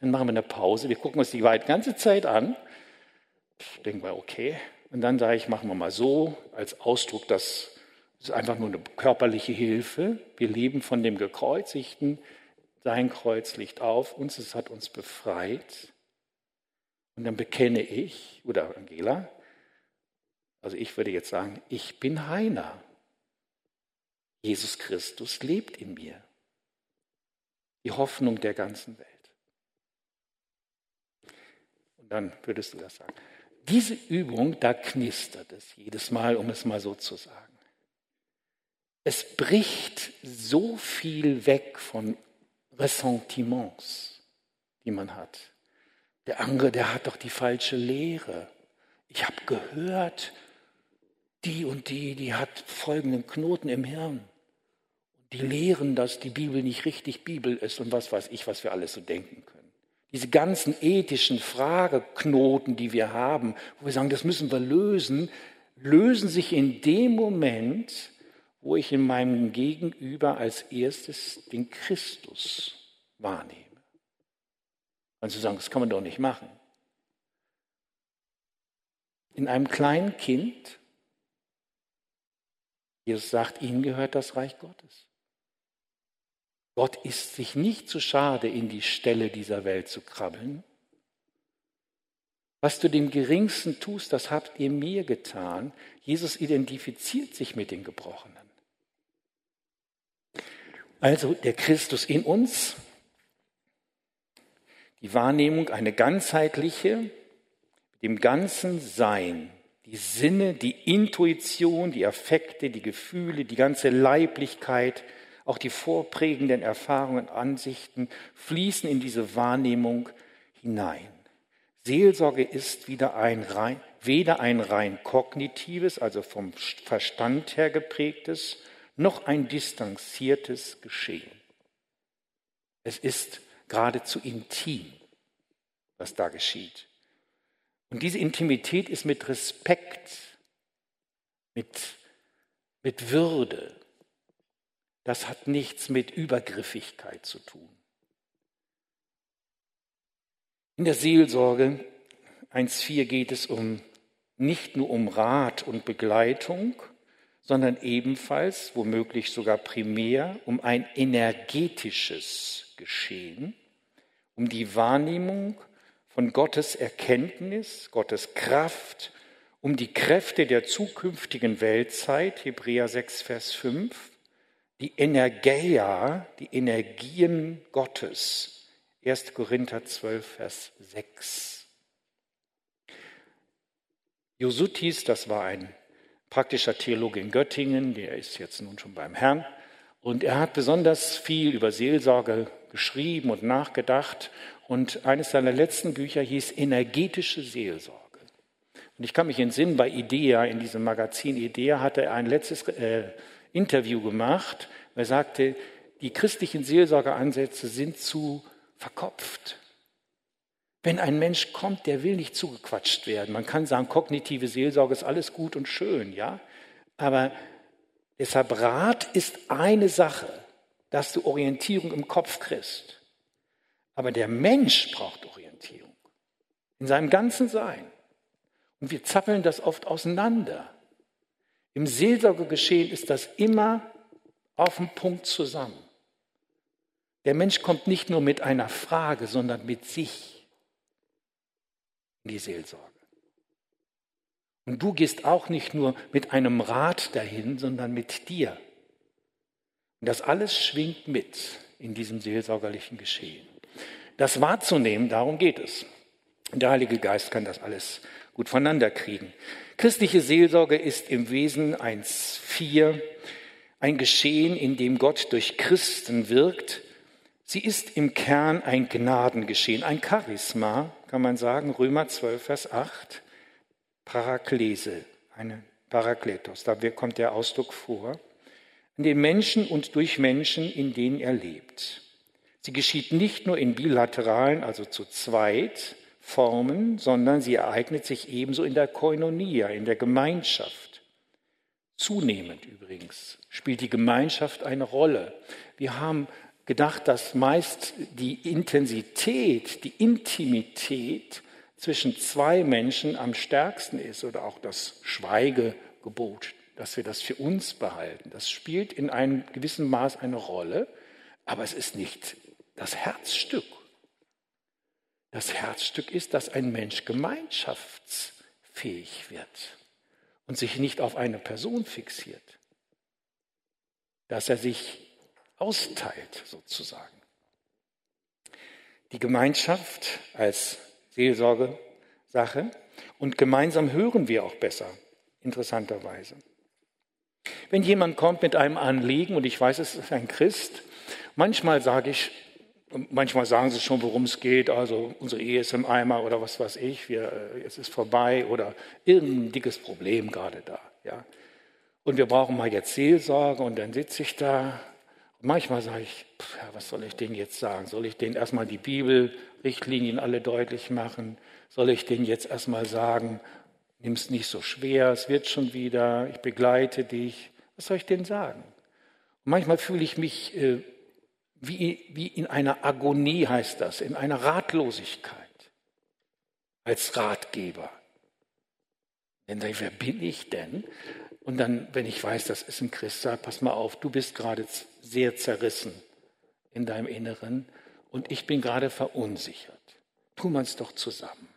Dann machen wir eine Pause. Wir gucken uns die ganze Zeit an. Denken wir, okay. Und dann sage ich, machen wir mal so, als Ausdruck, das ist einfach nur eine körperliche Hilfe. Wir leben von dem Gekreuzigten. Sein Kreuz liegt auf uns, es hat uns befreit. Und dann bekenne ich, oder Angela, also ich würde jetzt sagen, ich bin Heiner. Jesus Christus lebt in mir. Die Hoffnung der ganzen Welt. Und dann würdest du das sagen. Diese Übung, da knistert es jedes Mal, um es mal so zu sagen. Es bricht so viel weg von Ressentiments, die man hat. Der andere, der hat doch die falsche Lehre. Ich habe gehört, die und die, die hat folgenden Knoten im Hirn die lehren, dass die Bibel nicht richtig Bibel ist und was weiß ich, was wir alles so denken können. Diese ganzen ethischen Frageknoten, die wir haben, wo wir sagen, das müssen wir lösen, lösen sich in dem Moment, wo ich in meinem Gegenüber als erstes den Christus wahrnehme. Und zu sagen, das kann man doch nicht machen. In einem kleinen Kind, Jesus sagt, ihnen gehört das Reich Gottes. Gott ist sich nicht zu schade, in die Stelle dieser Welt zu krabbeln. Was du dem Geringsten tust, das habt ihr mir getan. Jesus identifiziert sich mit den Gebrochenen. Also der Christus in uns, die Wahrnehmung, eine ganzheitliche, dem ganzen Sein, die Sinne, die Intuition, die Affekte, die Gefühle, die ganze Leiblichkeit, Auch die vorprägenden Erfahrungen und Ansichten fließen in diese Wahrnehmung hinein. Seelsorge ist wieder ein rein, weder ein rein kognitives, also vom Verstand her geprägtes, noch ein distanziertes Geschehen. Es ist geradezu intim, was da geschieht. Und diese Intimität ist mit Respekt, mit, mit Würde. Das hat nichts mit Übergriffigkeit zu tun. In der Seelsorge 1.4 geht es um nicht nur um Rat und Begleitung, sondern ebenfalls, womöglich sogar primär, um ein energetisches Geschehen, um die Wahrnehmung von Gottes Erkenntnis, Gottes Kraft, um die Kräfte der zukünftigen Weltzeit, Hebräer 6, Vers 5, die Energeia, die Energien Gottes, 1. Korinther 12, Vers 6. Josutis, das war ein praktischer Theologe in Göttingen, der ist jetzt nun schon beim Herrn. Und er hat besonders viel über Seelsorge geschrieben und nachgedacht. Und eines seiner letzten Bücher hieß Energetische Seelsorge. Und ich kann mich entsinnen, bei IDEA, in diesem Magazin IDEA, hatte er ein letztes äh, Interview gemacht. Er sagte, die christlichen Seelsorgeansätze sind zu verkopft. Wenn ein Mensch kommt, der will nicht zugequatscht werden. Man kann sagen, kognitive Seelsorge ist alles gut und schön, ja. Aber deshalb Rat ist eine Sache, dass du Orientierung im Kopf kriegst. Aber der Mensch braucht Orientierung in seinem ganzen Sein. Und wir zappeln das oft auseinander. Im Seelsorgegeschehen ist das immer auf den Punkt zusammen. Der Mensch kommt nicht nur mit einer Frage, sondern mit sich in die Seelsorge. Und du gehst auch nicht nur mit einem Rat dahin, sondern mit dir. Und das alles schwingt mit in diesem seelsorgerlichen Geschehen. Das wahrzunehmen, darum geht es. Der Heilige Geist kann das alles gut voneinander kriegen. Christliche Seelsorge ist im Wesen 1.4 ein Geschehen, in dem Gott durch Christen wirkt. Sie ist im Kern ein Gnadengeschehen, ein Charisma, kann man sagen, Römer 12, Vers 8, Paraklese, eine Parakletos, da kommt der Ausdruck vor, an den Menschen und durch Menschen, in denen er lebt. Sie geschieht nicht nur in bilateralen, also zu zweit, Formen, sondern sie ereignet sich ebenso in der Koinonia, in der Gemeinschaft. Zunehmend übrigens spielt die Gemeinschaft eine Rolle. Wir haben gedacht, dass meist die Intensität, die Intimität zwischen zwei Menschen am stärksten ist oder auch das Schweigegebot, dass wir das für uns behalten. Das spielt in einem gewissen Maß eine Rolle, aber es ist nicht das Herzstück. Das Herzstück ist, dass ein Mensch gemeinschaftsfähig wird und sich nicht auf eine Person fixiert, dass er sich austeilt sozusagen. Die Gemeinschaft als Seelsorgesache und gemeinsam hören wir auch besser, interessanterweise. Wenn jemand kommt mit einem Anliegen und ich weiß, es ist ein Christ, manchmal sage ich, manchmal sagen sie schon, worum es geht, also unsere Ehe ist im Eimer oder was weiß ich, wir, äh, es ist vorbei oder irgendein dickes Problem gerade da. Ja. Und wir brauchen mal jetzt Seelsorge und dann sitze ich da Manchmal sage ich, pff, was soll ich denen jetzt sagen? Soll ich denen erstmal die Bibelrichtlinien alle deutlich machen? Soll ich denen jetzt erstmal sagen, nimm es nicht so schwer, es wird schon wieder, ich begleite dich? Was soll ich denen sagen? Und manchmal fühle ich mich äh, wie, wie in einer Agonie, heißt das, in einer Ratlosigkeit als Ratgeber. Denn wer bin ich denn? Und dann, wenn ich weiß, das ist ein Christ, sag, pass mal auf, du bist gerade sehr zerrissen in deinem Inneren und ich bin gerade verunsichert. Tun wir es doch zusammen.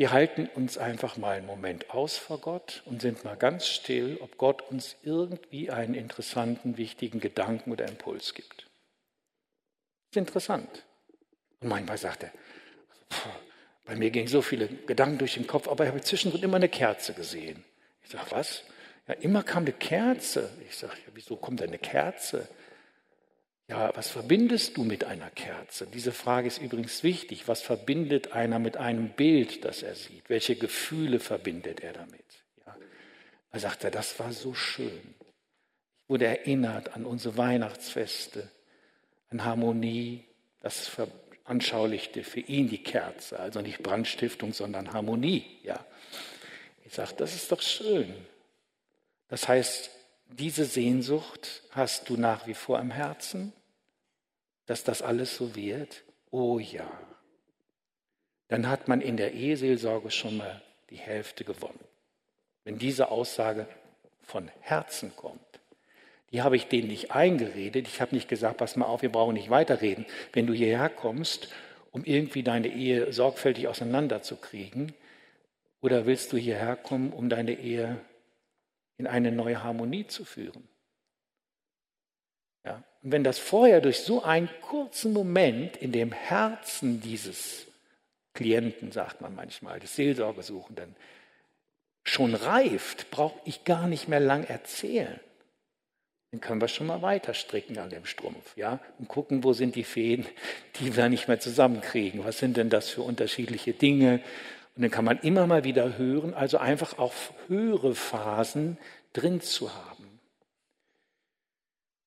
Wir halten uns einfach mal einen Moment aus vor Gott und sind mal ganz still, ob Gott uns irgendwie einen interessanten, wichtigen Gedanken oder Impuls gibt. Das ist interessant. Und manchmal sagt er, bei mir gingen so viele Gedanken durch den Kopf, aber ich habe zwischendrin immer eine Kerze gesehen. Ich sage, was? Ja, immer kam eine Kerze. Ich sage, ja, wieso kommt eine Kerze? Ja, was verbindest du mit einer Kerze? Diese Frage ist übrigens wichtig. Was verbindet einer mit einem Bild, das er sieht? Welche Gefühle verbindet er damit? Ja. Da sagt er, das war so schön. Ich wurde erinnert an unsere Weihnachtsfeste, an Harmonie. Das veranschaulichte für ihn die Kerze, also nicht Brandstiftung, sondern Harmonie. Ja. Ich sage, das ist doch schön. Das heißt, diese Sehnsucht hast du nach wie vor im Herzen? Dass das alles so wird? Oh ja. Dann hat man in der Eheseelsorge schon mal die Hälfte gewonnen. Wenn diese Aussage von Herzen kommt. Die habe ich denen nicht eingeredet. Ich habe nicht gesagt, pass mal auf, wir brauchen nicht weiterreden. Wenn du hierher kommst, um irgendwie deine Ehe sorgfältig auseinanderzukriegen, oder willst du hierher kommen, um deine Ehe in eine neue Harmonie zu führen? Und wenn das vorher durch so einen kurzen Moment in dem Herzen dieses Klienten, sagt man manchmal, des Seelsorgesuchenden, schon reift, brauche ich gar nicht mehr lang erzählen. Dann können wir schon mal weiter stricken an dem Strumpf, ja, und gucken, wo sind die Fäden, die wir nicht mehr zusammenkriegen. Was sind denn das für unterschiedliche Dinge? Und dann kann man immer mal wieder hören, also einfach auch höhere Phasen drin zu haben.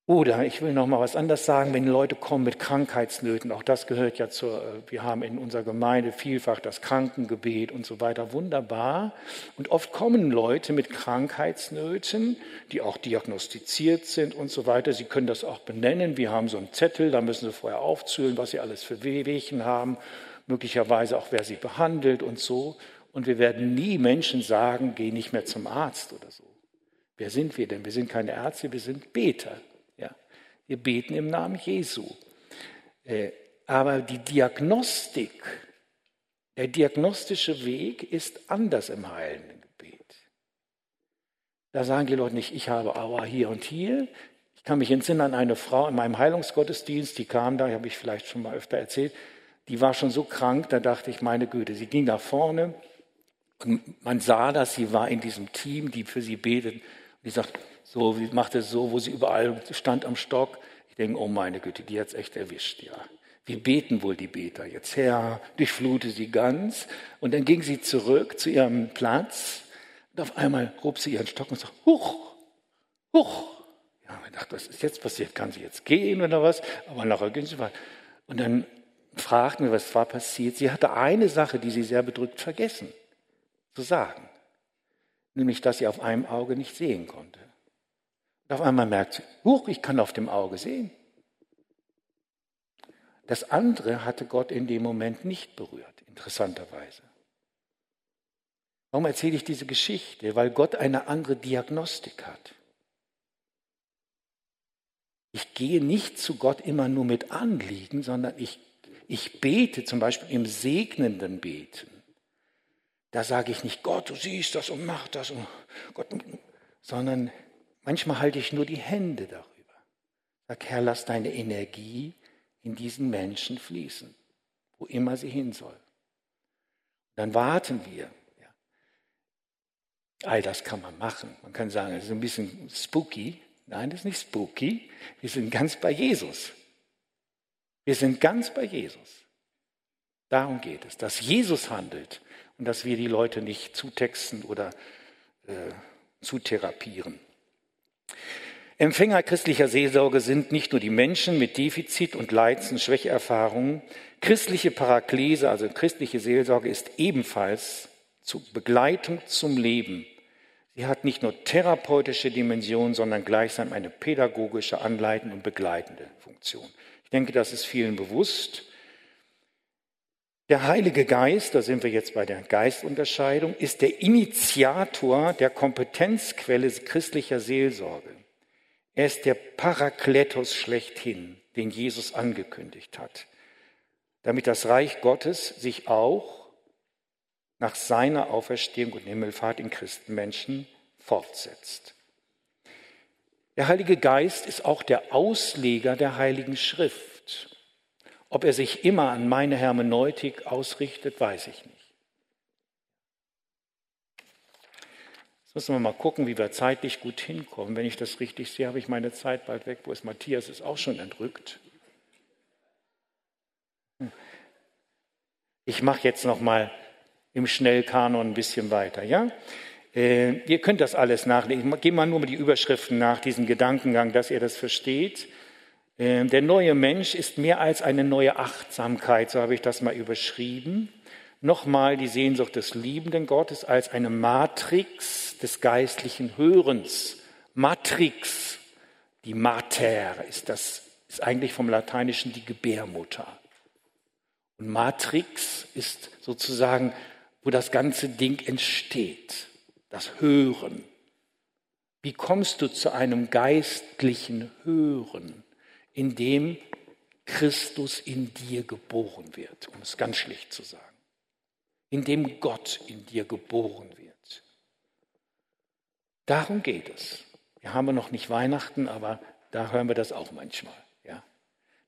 Oder ich will noch mal was anderes sagen, wenn Leute kommen mit Krankheitsnöten, auch das gehört ja zur, äh, wir haben in unserer Gemeinde vielfach das Krankengebet und so weiter, wunderbar. Und oft kommen Leute mit Krankheitsnöten, die auch diagnostiziert sind und so weiter. Sie können das auch benennen. Wir haben so einen Zettel, da müssen Sie vorher aufzählen, was Sie alles für Wehwehchen haben, möglicherweise auch wer Sie behandelt und so. Und wir werden nie Menschen sagen, geh nicht mehr zum Arzt oder so. Wer sind wir denn? Wir sind keine Ärzte, wir sind Beter. Wir beten im Namen Jesu. Äh, aber die Diagnostik, der diagnostische Weg ist anders im heilenden Gebet. Da sagen die Leute nicht, ich habe Aua hier und hier. Ich kann mich entsinnen an eine Frau in meinem Heilungsgottesdienst, die kam da, habe ich vielleicht schon mal öfter erzählt, die war schon so krank, da dachte ich, meine Güte, sie ging nach vorne und man sah dass sie war in diesem Team, die für sie betet. Und die sagt, so, wie macht es so, wo sie überall stand am Stock. Ich denke, oh meine Güte, die hat es echt erwischt, ja. Wie beten wohl die Beter jetzt? Herr, durchflute sie ganz. Und dann ging sie zurück zu ihrem Platz. Und auf einmal hob sie ihren Stock und sagte, huch, huch. Ja, ich dachte, was ist jetzt passiert? Kann sie jetzt gehen oder was? Aber nachher ging sie weiter. Und dann fragten wir, was war passiert. Sie hatte eine Sache, die sie sehr bedrückt vergessen zu sagen. Nämlich, dass sie auf einem Auge nicht sehen konnte. Auf einmal merkt sie, huch, ich kann auf dem Auge sehen. Das andere hatte Gott in dem Moment nicht berührt, interessanterweise. Warum erzähle ich diese Geschichte? Weil Gott eine andere Diagnostik hat. Ich gehe nicht zu Gott immer nur mit Anliegen, sondern ich, ich bete zum Beispiel im segnenden Beten. Da sage ich nicht, Gott, du siehst das und mach das, und Gott, sondern Manchmal halte ich nur die Hände darüber. Sag, Herr, lass deine Energie in diesen Menschen fließen, wo immer sie hin soll. Dann warten wir. Ja. All das kann man machen. Man kann sagen, es ist ein bisschen spooky. Nein, das ist nicht spooky. Wir sind ganz bei Jesus. Wir sind ganz bei Jesus. Darum geht es, dass Jesus handelt und dass wir die Leute nicht zutexten oder äh, zutherapieren. Empfänger christlicher Seelsorge sind nicht nur die Menschen mit Defizit- und Leids- und Schwächeerfahrungen. Christliche Paraklese, also christliche Seelsorge, ist ebenfalls zur Begleitung zum Leben. Sie hat nicht nur therapeutische Dimension, sondern gleichsam eine pädagogische, anleitende und begleitende Funktion. Ich denke, das ist vielen bewusst. Der Heilige Geist, da sind wir jetzt bei der Geistunterscheidung, ist der Initiator der Kompetenzquelle christlicher Seelsorge. Er ist der Parakletos schlechthin, den Jesus angekündigt hat, damit das Reich Gottes sich auch nach seiner Auferstehung und Himmelfahrt in Christenmenschen fortsetzt. Der Heilige Geist ist auch der Ausleger der Heiligen Schrift. Ob er sich immer an meine Hermeneutik ausrichtet, weiß ich nicht. Jetzt müssen wir mal gucken, wie wir zeitlich gut hinkommen. Wenn ich das richtig sehe, habe ich meine Zeit bald weg. Wo ist Matthias? Ist auch schon entrückt. Ich mache jetzt noch mal im Schnellkanon ein bisschen weiter, ja? Äh, ihr könnt das alles nachlesen. Ich gehe mal nur mal die Überschriften nach, diesen Gedankengang, dass ihr das versteht. Äh, der neue Mensch ist mehr als eine neue Achtsamkeit, so habe ich das mal überschrieben nochmal die Sehnsucht des liebenden Gottes als eine Matrix des geistlichen Hörens. Matrix, die Mater ist das, ist eigentlich vom Lateinischen die Gebärmutter. Und Matrix ist sozusagen, wo das ganze Ding entsteht, das Hören. Wie kommst du zu einem geistlichen Hören, in dem Christus in dir geboren wird, um es ganz schlicht zu sagen? in dem Gott in dir geboren wird. Darum geht es. Wir haben noch nicht Weihnachten, aber da hören wir das auch manchmal. Ja?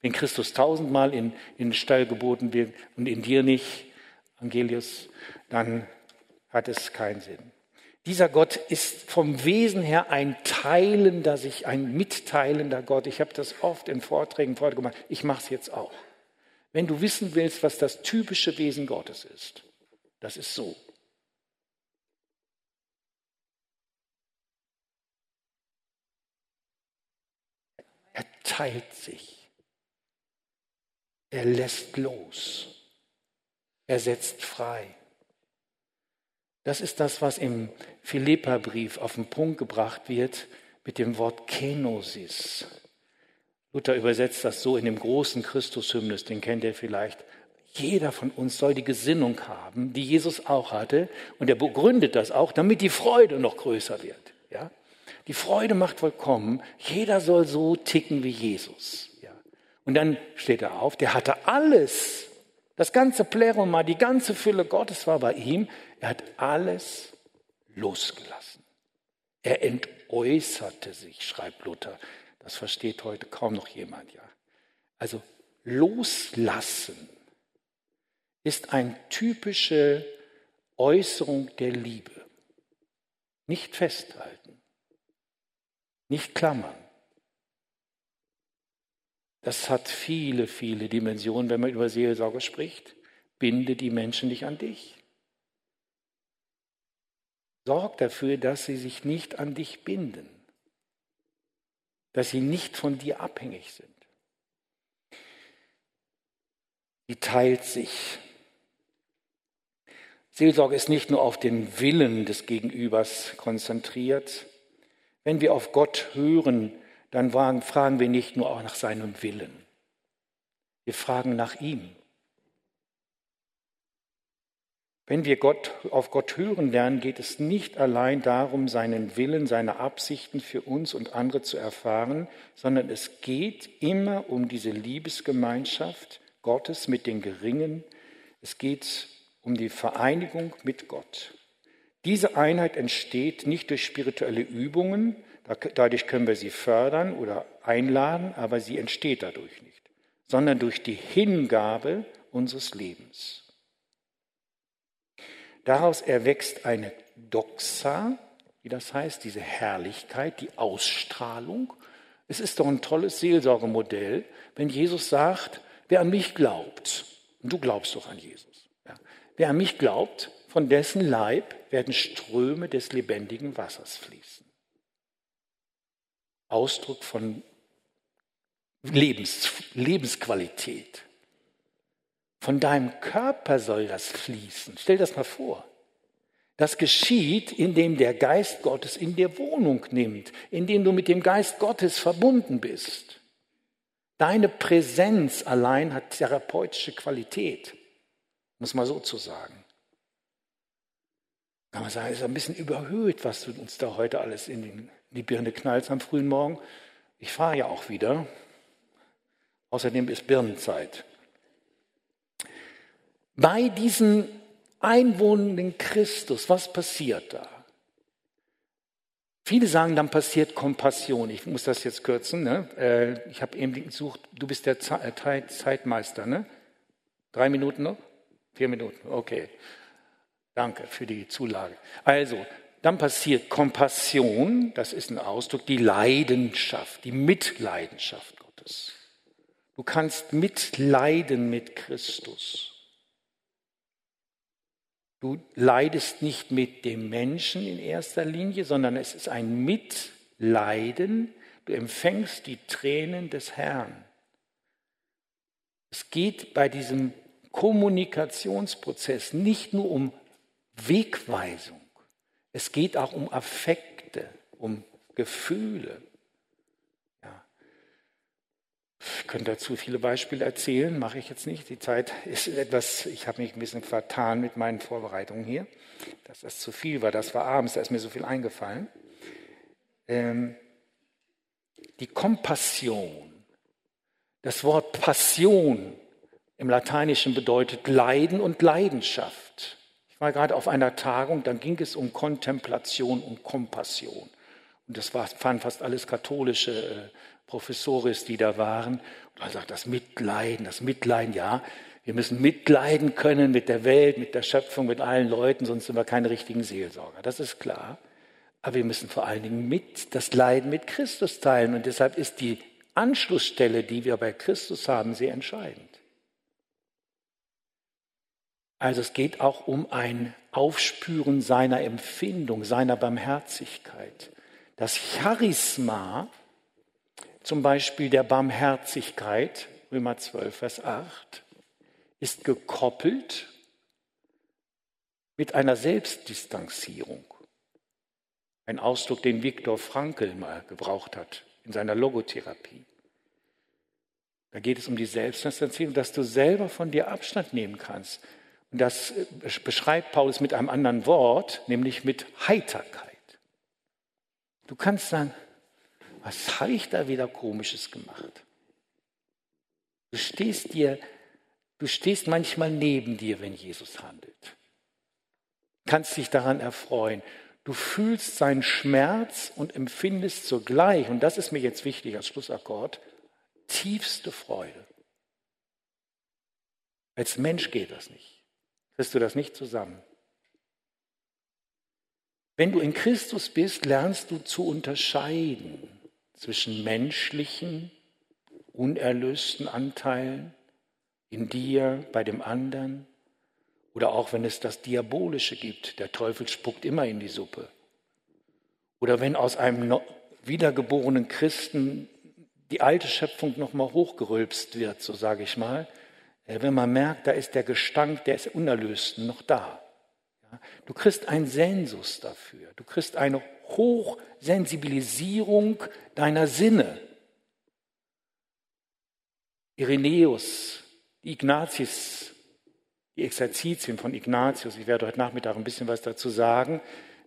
Wenn Christus tausendmal in, in den Stall geboten wird und in dir nicht, Angelius, dann hat es keinen Sinn. Dieser Gott ist vom Wesen her ein teilender, sich ein mitteilender Gott. Ich habe das oft in Vorträgen vorgemacht. Ich mache es jetzt auch. Wenn du wissen willst, was das typische Wesen Gottes ist, das ist so. Er teilt sich. Er lässt los. Er setzt frei. Das ist das, was im Philipperbrief auf den Punkt gebracht wird mit dem Wort Kenosis. Luther übersetzt das so in dem großen Christushymnus, den kennt ihr vielleicht. Jeder von uns soll die Gesinnung haben, die Jesus auch hatte. Und er begründet das auch, damit die Freude noch größer wird. Ja? Die Freude macht vollkommen. Jeder soll so ticken wie Jesus. Ja? Und dann steht er auf, der hatte alles. Das ganze Pleroma, die ganze Fülle Gottes war bei ihm. Er hat alles losgelassen. Er entäußerte sich, schreibt Luther. Das versteht heute kaum noch jemand, ja. Also loslassen ist eine typische Äußerung der Liebe. Nicht festhalten, nicht klammern. Das hat viele, viele Dimensionen, wenn man über Seelsorge spricht. Binde die Menschen nicht an dich. Sorg dafür, dass sie sich nicht an dich binden, dass sie nicht von dir abhängig sind. Sie teilt sich Seelsorge ist nicht nur auf den Willen des Gegenübers konzentriert. Wenn wir auf Gott hören, dann fragen wir nicht nur auch nach seinem Willen. Wir fragen nach ihm. Wenn wir Gott, auf Gott hören lernen, geht es nicht allein darum, seinen Willen, seine Absichten für uns und andere zu erfahren, sondern es geht immer um diese Liebesgemeinschaft Gottes mit den Geringen. Es geht um die Vereinigung mit Gott. Diese Einheit entsteht nicht durch spirituelle Übungen, dadurch können wir sie fördern oder einladen, aber sie entsteht dadurch nicht, sondern durch die Hingabe unseres Lebens. Daraus erwächst eine Doxa, wie das heißt, diese Herrlichkeit, die Ausstrahlung. Es ist doch ein tolles Seelsorgemodell, wenn Jesus sagt, wer an mich glaubt, und du glaubst doch an Jesus, Wer an mich glaubt, von dessen Leib werden Ströme des lebendigen Wassers fließen. Ausdruck von Lebens, Lebensqualität. Von deinem Körper soll das fließen. Stell das mal vor. Das geschieht, indem der Geist Gottes in dir Wohnung nimmt, indem du mit dem Geist Gottes verbunden bist. Deine Präsenz allein hat therapeutische Qualität muss man so zu sagen. Kann man sagen, es ist ein bisschen überhöht, was du uns da heute alles in die Birne knallst am frühen Morgen. Ich fahre ja auch wieder. Außerdem ist Birnenzeit. Bei diesem einwohnenden Christus, was passiert da? Viele sagen, dann passiert Kompassion. Ich muss das jetzt kürzen. Ne? Äh, ich habe eben gesucht, du bist der äh, Zeitmeister. Ne? Drei Minuten noch? Vier Minuten, okay. Danke für die Zulage. Also, Dann passiert Kompassion, das ist ein Ausdruck, die Leidenschaft, die Mitleidenschaft Gottes. Du kannst mitleiden mit Christus. Du leidest nicht mit dem Menschen in erster Linie, sondern es ist ein Mitleiden. Du empfängst die Tränen des Herrn. Es geht bei diesem Kommunikationsprozess nicht nur um Wegweisung, es geht auch um Affekte, um Gefühle. Ich könnte dazu viele Beispiele erzählen, mache ich jetzt nicht. Die Zeit ist etwas, ich habe mich ein bisschen vertan mit meinen Vorbereitungen hier, dass das zu viel war. Das war abends, da ist mir so viel eingefallen. Ähm, die Kompassion, das Wort Passion im Lateinischen bedeutet Leiden und Leidenschaft. Ich war gerade auf einer Tagung, dann ging es um Kontemplation und Kompassion. Und das waren fast alles katholische äh, Professoris, die da waren. Und man sagt, das Mitleiden, das Mitleiden, ja, wir müssen mitleiden können mit der Welt, mit der Schöpfung, mit allen Leuten, sonst sind wir keine richtigen Seelsorger. Das ist klar. Aber wir müssen vor allen Dingen mit das Leiden mit Christus teilen. Und deshalb ist die Anschlussstelle, die wir bei Christus haben, sehr entscheidend. Also es geht auch um ein Aufspüren seiner Empfindung, seiner Barmherzigkeit. Das Charisma, zum Beispiel der Barmherzigkeit, Römer 12, Vers 8, ist gekoppelt mit einer Selbstdistanzierung. Ein Ausdruck, den Viktor Frankl mal gebraucht hat in seiner Logotherapie. Da geht es um die Selbstdistanzierung, dass du selber von dir Abstand nehmen kannst. Und das beschreibt Paulus mit einem anderen Wort, nämlich mit Heiterkeit. Du kannst sagen, was habe ich da wieder komisches gemacht? Du stehst dir, du stehst manchmal neben dir, wenn Jesus handelt. Kannst dich daran erfreuen. Du fühlst seinen Schmerz und empfindest zugleich, und das ist mir jetzt wichtig als Schlussakkord, tiefste Freude. Als Mensch geht das nicht. Kriegst du das nicht zusammen? Wenn du in Christus bist, lernst du zu unterscheiden zwischen menschlichen, unerlösten Anteilen in dir, bei dem anderen oder auch wenn es das Diabolische gibt, der Teufel spuckt immer in die Suppe. Oder wenn aus einem wiedergeborenen Christen die alte Schöpfung nochmal hochgerülpst wird, so sage ich mal, äh, wenn man merkt, da ist der Gestank der ist Unerlösten noch da. Du kriegst einen Sensus dafür, du kriegst eine Hochsensibilisierung deiner Sinne. Irenäus, Ignatius die Exerzitien von Ignatius, ich werde heute Nachmittag ein bisschen was dazu sagen,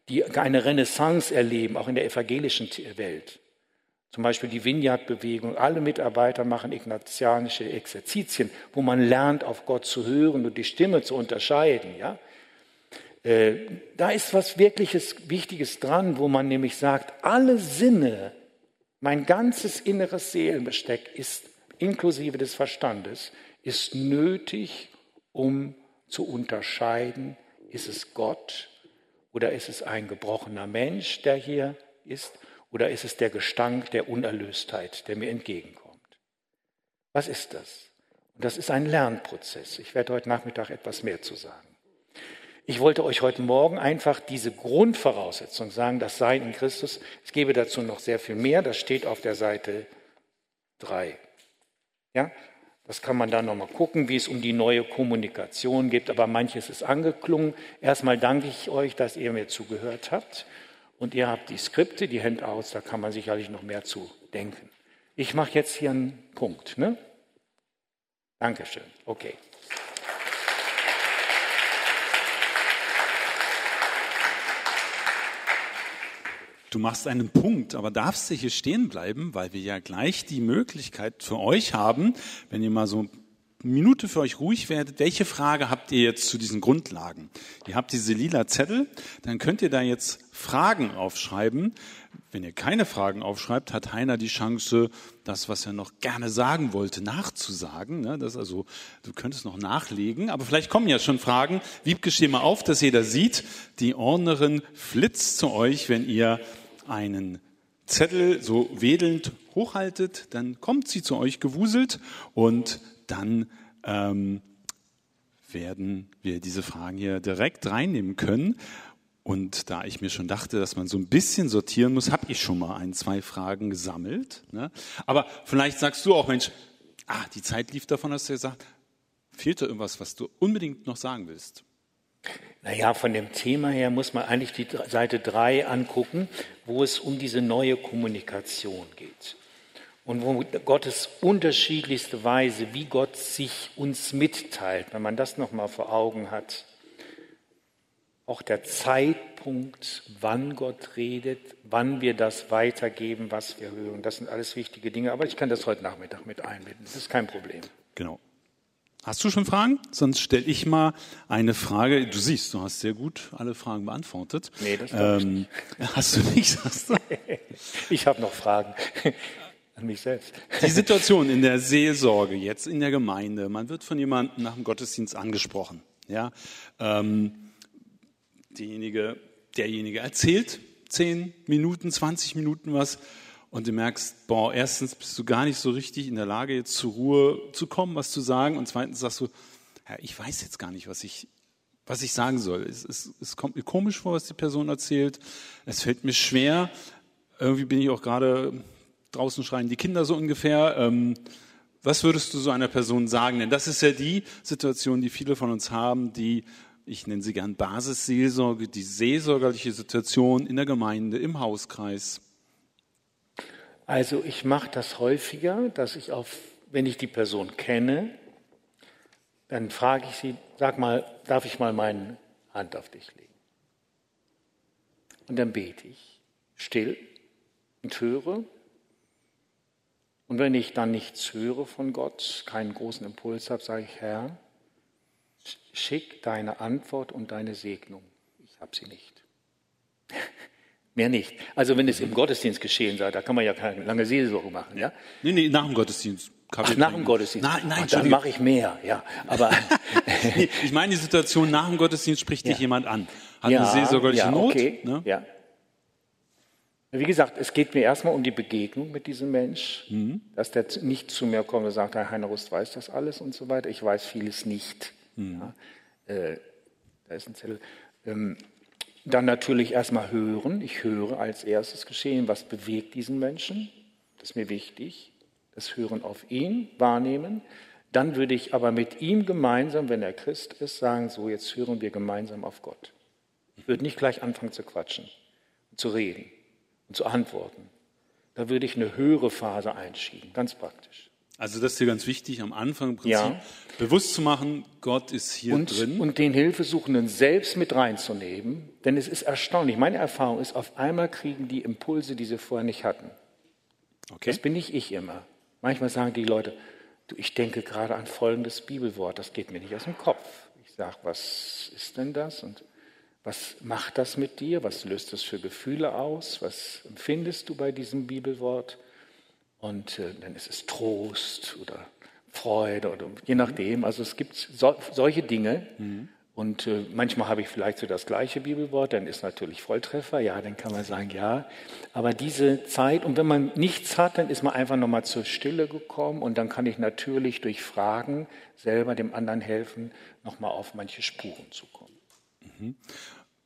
die eine Renaissance erleben, auch in der evangelischen Welt. Zum Beispiel die Vineyard-Bewegung. Alle Mitarbeiter machen ignatianische Exerzitien, wo man lernt, auf Gott zu hören und die Stimme zu unterscheiden. Ja? Äh, da ist was wirkliches Wichtiges dran, wo man nämlich sagt, alle Sinne, mein ganzes inneres Seelenbesteck ist inklusive des Verstandes, ist nötig, um zu unterscheiden, ist es Gott oder ist es ein gebrochener Mensch, der hier ist, oder ist es der Gestank der Unerlöstheit, der mir entgegenkommt. Was ist das? Und das ist ein Lernprozess. Ich werde heute Nachmittag etwas mehr zu sagen. Ich wollte euch heute Morgen einfach diese Grundvoraussetzung sagen, das Sein in Christus. Es gebe dazu noch sehr viel mehr, das steht auf der Seite 3. Ja? Das kann man dann nochmal gucken, wie es um die neue Kommunikation geht, aber manches ist angeklungen. Erstmal danke ich euch, dass ihr mir zugehört habt. Und ihr habt die Skripte, die Handouts, da kann man sicherlich noch mehr zu denken. Ich mache jetzt hier einen Punkt. Ne? Dankeschön. Okay. Du machst einen Punkt, aber darfst du hier stehen bleiben, weil wir ja gleich die Möglichkeit für euch haben, wenn ihr mal so eine Minute für euch ruhig werdet, welche Frage habt ihr jetzt zu diesen Grundlagen? Ihr habt diese lila Zettel, dann könnt ihr da jetzt Fragen aufschreiben. Wenn ihr keine Fragen aufschreibt, hat Heiner die Chance, das, was er noch gerne sagen wollte, nachzusagen. Ne? Das also, du könntest noch nachlegen, aber vielleicht kommen ja schon Fragen. Wiebke, steh mal auf, dass jeder sieht. Die Ordnerin flitzt zu euch, wenn ihr einen Zettel so wedelnd hochhaltet, dann kommt sie zu euch gewuselt und dann ähm, werden wir diese Fragen hier direkt reinnehmen können. Und da ich mir schon dachte, dass man so ein bisschen sortieren muss, habe ich schon mal ein, zwei Fragen gesammelt. Ne? Aber vielleicht sagst du auch, Mensch, ah, die Zeit lief davon, hast du gesagt, fehlt da irgendwas, was du unbedingt noch sagen willst? Naja, von dem Thema her muss man eigentlich die Seite 3 angucken, wo es um diese neue Kommunikation geht. Und wo Gottes unterschiedlichste Weise, wie Gott sich uns mitteilt, wenn man das nochmal vor Augen hat. Auch der Zeitpunkt, wann Gott redet, wann wir das weitergeben, was wir hören. Das sind alles wichtige Dinge. Aber ich kann das heute Nachmittag mit einbinden. Das ist kein Problem. Genau. Hast du schon Fragen? Sonst stelle ich mal eine Frage. Du siehst, du hast sehr gut alle Fragen beantwortet. Nee, das ähm, nicht. Hast du nicht? Hast du? ich habe noch Fragen an mich selbst. Die Situation in der Seelsorge jetzt in der Gemeinde. Man wird von jemandem nach dem Gottesdienst angesprochen. Ja, ähm, derjenige, derjenige erzählt zehn Minuten, 20 Minuten was und du merkst, boah, erstens bist du gar nicht so richtig in der Lage, jetzt zur Ruhe zu kommen, was zu sagen. Und zweitens sagst du, ja, ich weiß jetzt gar nicht, was ich, was ich sagen soll. Es, es, es kommt mir komisch vor, was die Person erzählt. Es fällt mir schwer. Irgendwie bin ich auch gerade draußen schreien die Kinder so ungefähr. Ähm, was würdest du so einer Person sagen? Denn das ist ja die Situation, die viele von uns haben, die, ich nenne sie gern Basisseelsorge, die seelsorgerliche Situation in der Gemeinde, im Hauskreis. Also ich mache das häufiger, dass ich auf, wenn ich die Person kenne, dann frage ich sie, sag mal, darf ich mal meine Hand auf dich legen? Und dann bete ich still und höre. Und wenn ich dann nichts höre von Gott, keinen großen Impuls habe, sage ich, Herr, schick deine Antwort und deine Segnung. Ich habe sie nicht. Mehr nicht. Also wenn es im Gottesdienst geschehen sei, da kann man ja keine lange Seelsorge machen, ja? Nee, nee, nach dem Gottesdienst. Ach, nach dem Gottesdienst. Nein, nein, Ach, dann mache ich mehr, ja. Aber ich meine die Situation nach dem Gottesdienst spricht ja. dich jemand an, hat ja, eine seelsorgerliche ja, okay, Not. Ne? Ja. Wie gesagt, es geht mir erstmal um die Begegnung mit diesem Mensch, mhm. dass der nicht zu mir kommt und sagt, Herr Heiner Rust weiß das alles und so weiter. Ich weiß vieles nicht. Mhm. Ja, äh, da ist ein Zettel. Ähm, dann natürlich erstmal hören. Ich höre als erstes geschehen, was bewegt diesen Menschen. Das ist mir wichtig. Das Hören auf ihn, wahrnehmen. Dann würde ich aber mit ihm gemeinsam, wenn er Christ ist, sagen, so jetzt hören wir gemeinsam auf Gott. Ich würde nicht gleich anfangen zu quatschen, zu reden und zu antworten. Da würde ich eine höhere Phase einschieben, ganz praktisch. Also das ist dir ganz wichtig, am Anfang im Prinzip ja. bewusst zu machen, Gott ist hier und, drin. Und den Hilfesuchenden selbst mit reinzunehmen, denn es ist erstaunlich. Meine Erfahrung ist, auf einmal kriegen die Impulse, die sie vorher nicht hatten. Okay. Das bin nicht ich immer. Manchmal sagen die Leute, du, ich denke gerade an folgendes Bibelwort, das geht mir nicht aus dem Kopf. Ich sage, was ist denn das? Und was macht das mit dir? Was löst das für Gefühle aus? Was empfindest du bei diesem Bibelwort? Und äh, dann ist es Trost oder Freude oder je nachdem. Also es gibt so, solche Dinge. Mhm. Und äh, manchmal habe ich vielleicht so das gleiche Bibelwort, dann ist natürlich Volltreffer, ja, dann kann man sagen, ja. Aber diese Zeit, und wenn man nichts hat, dann ist man einfach nochmal zur Stille gekommen und dann kann ich natürlich durch Fragen selber dem anderen helfen, nochmal auf manche Spuren zu kommen. Mhm.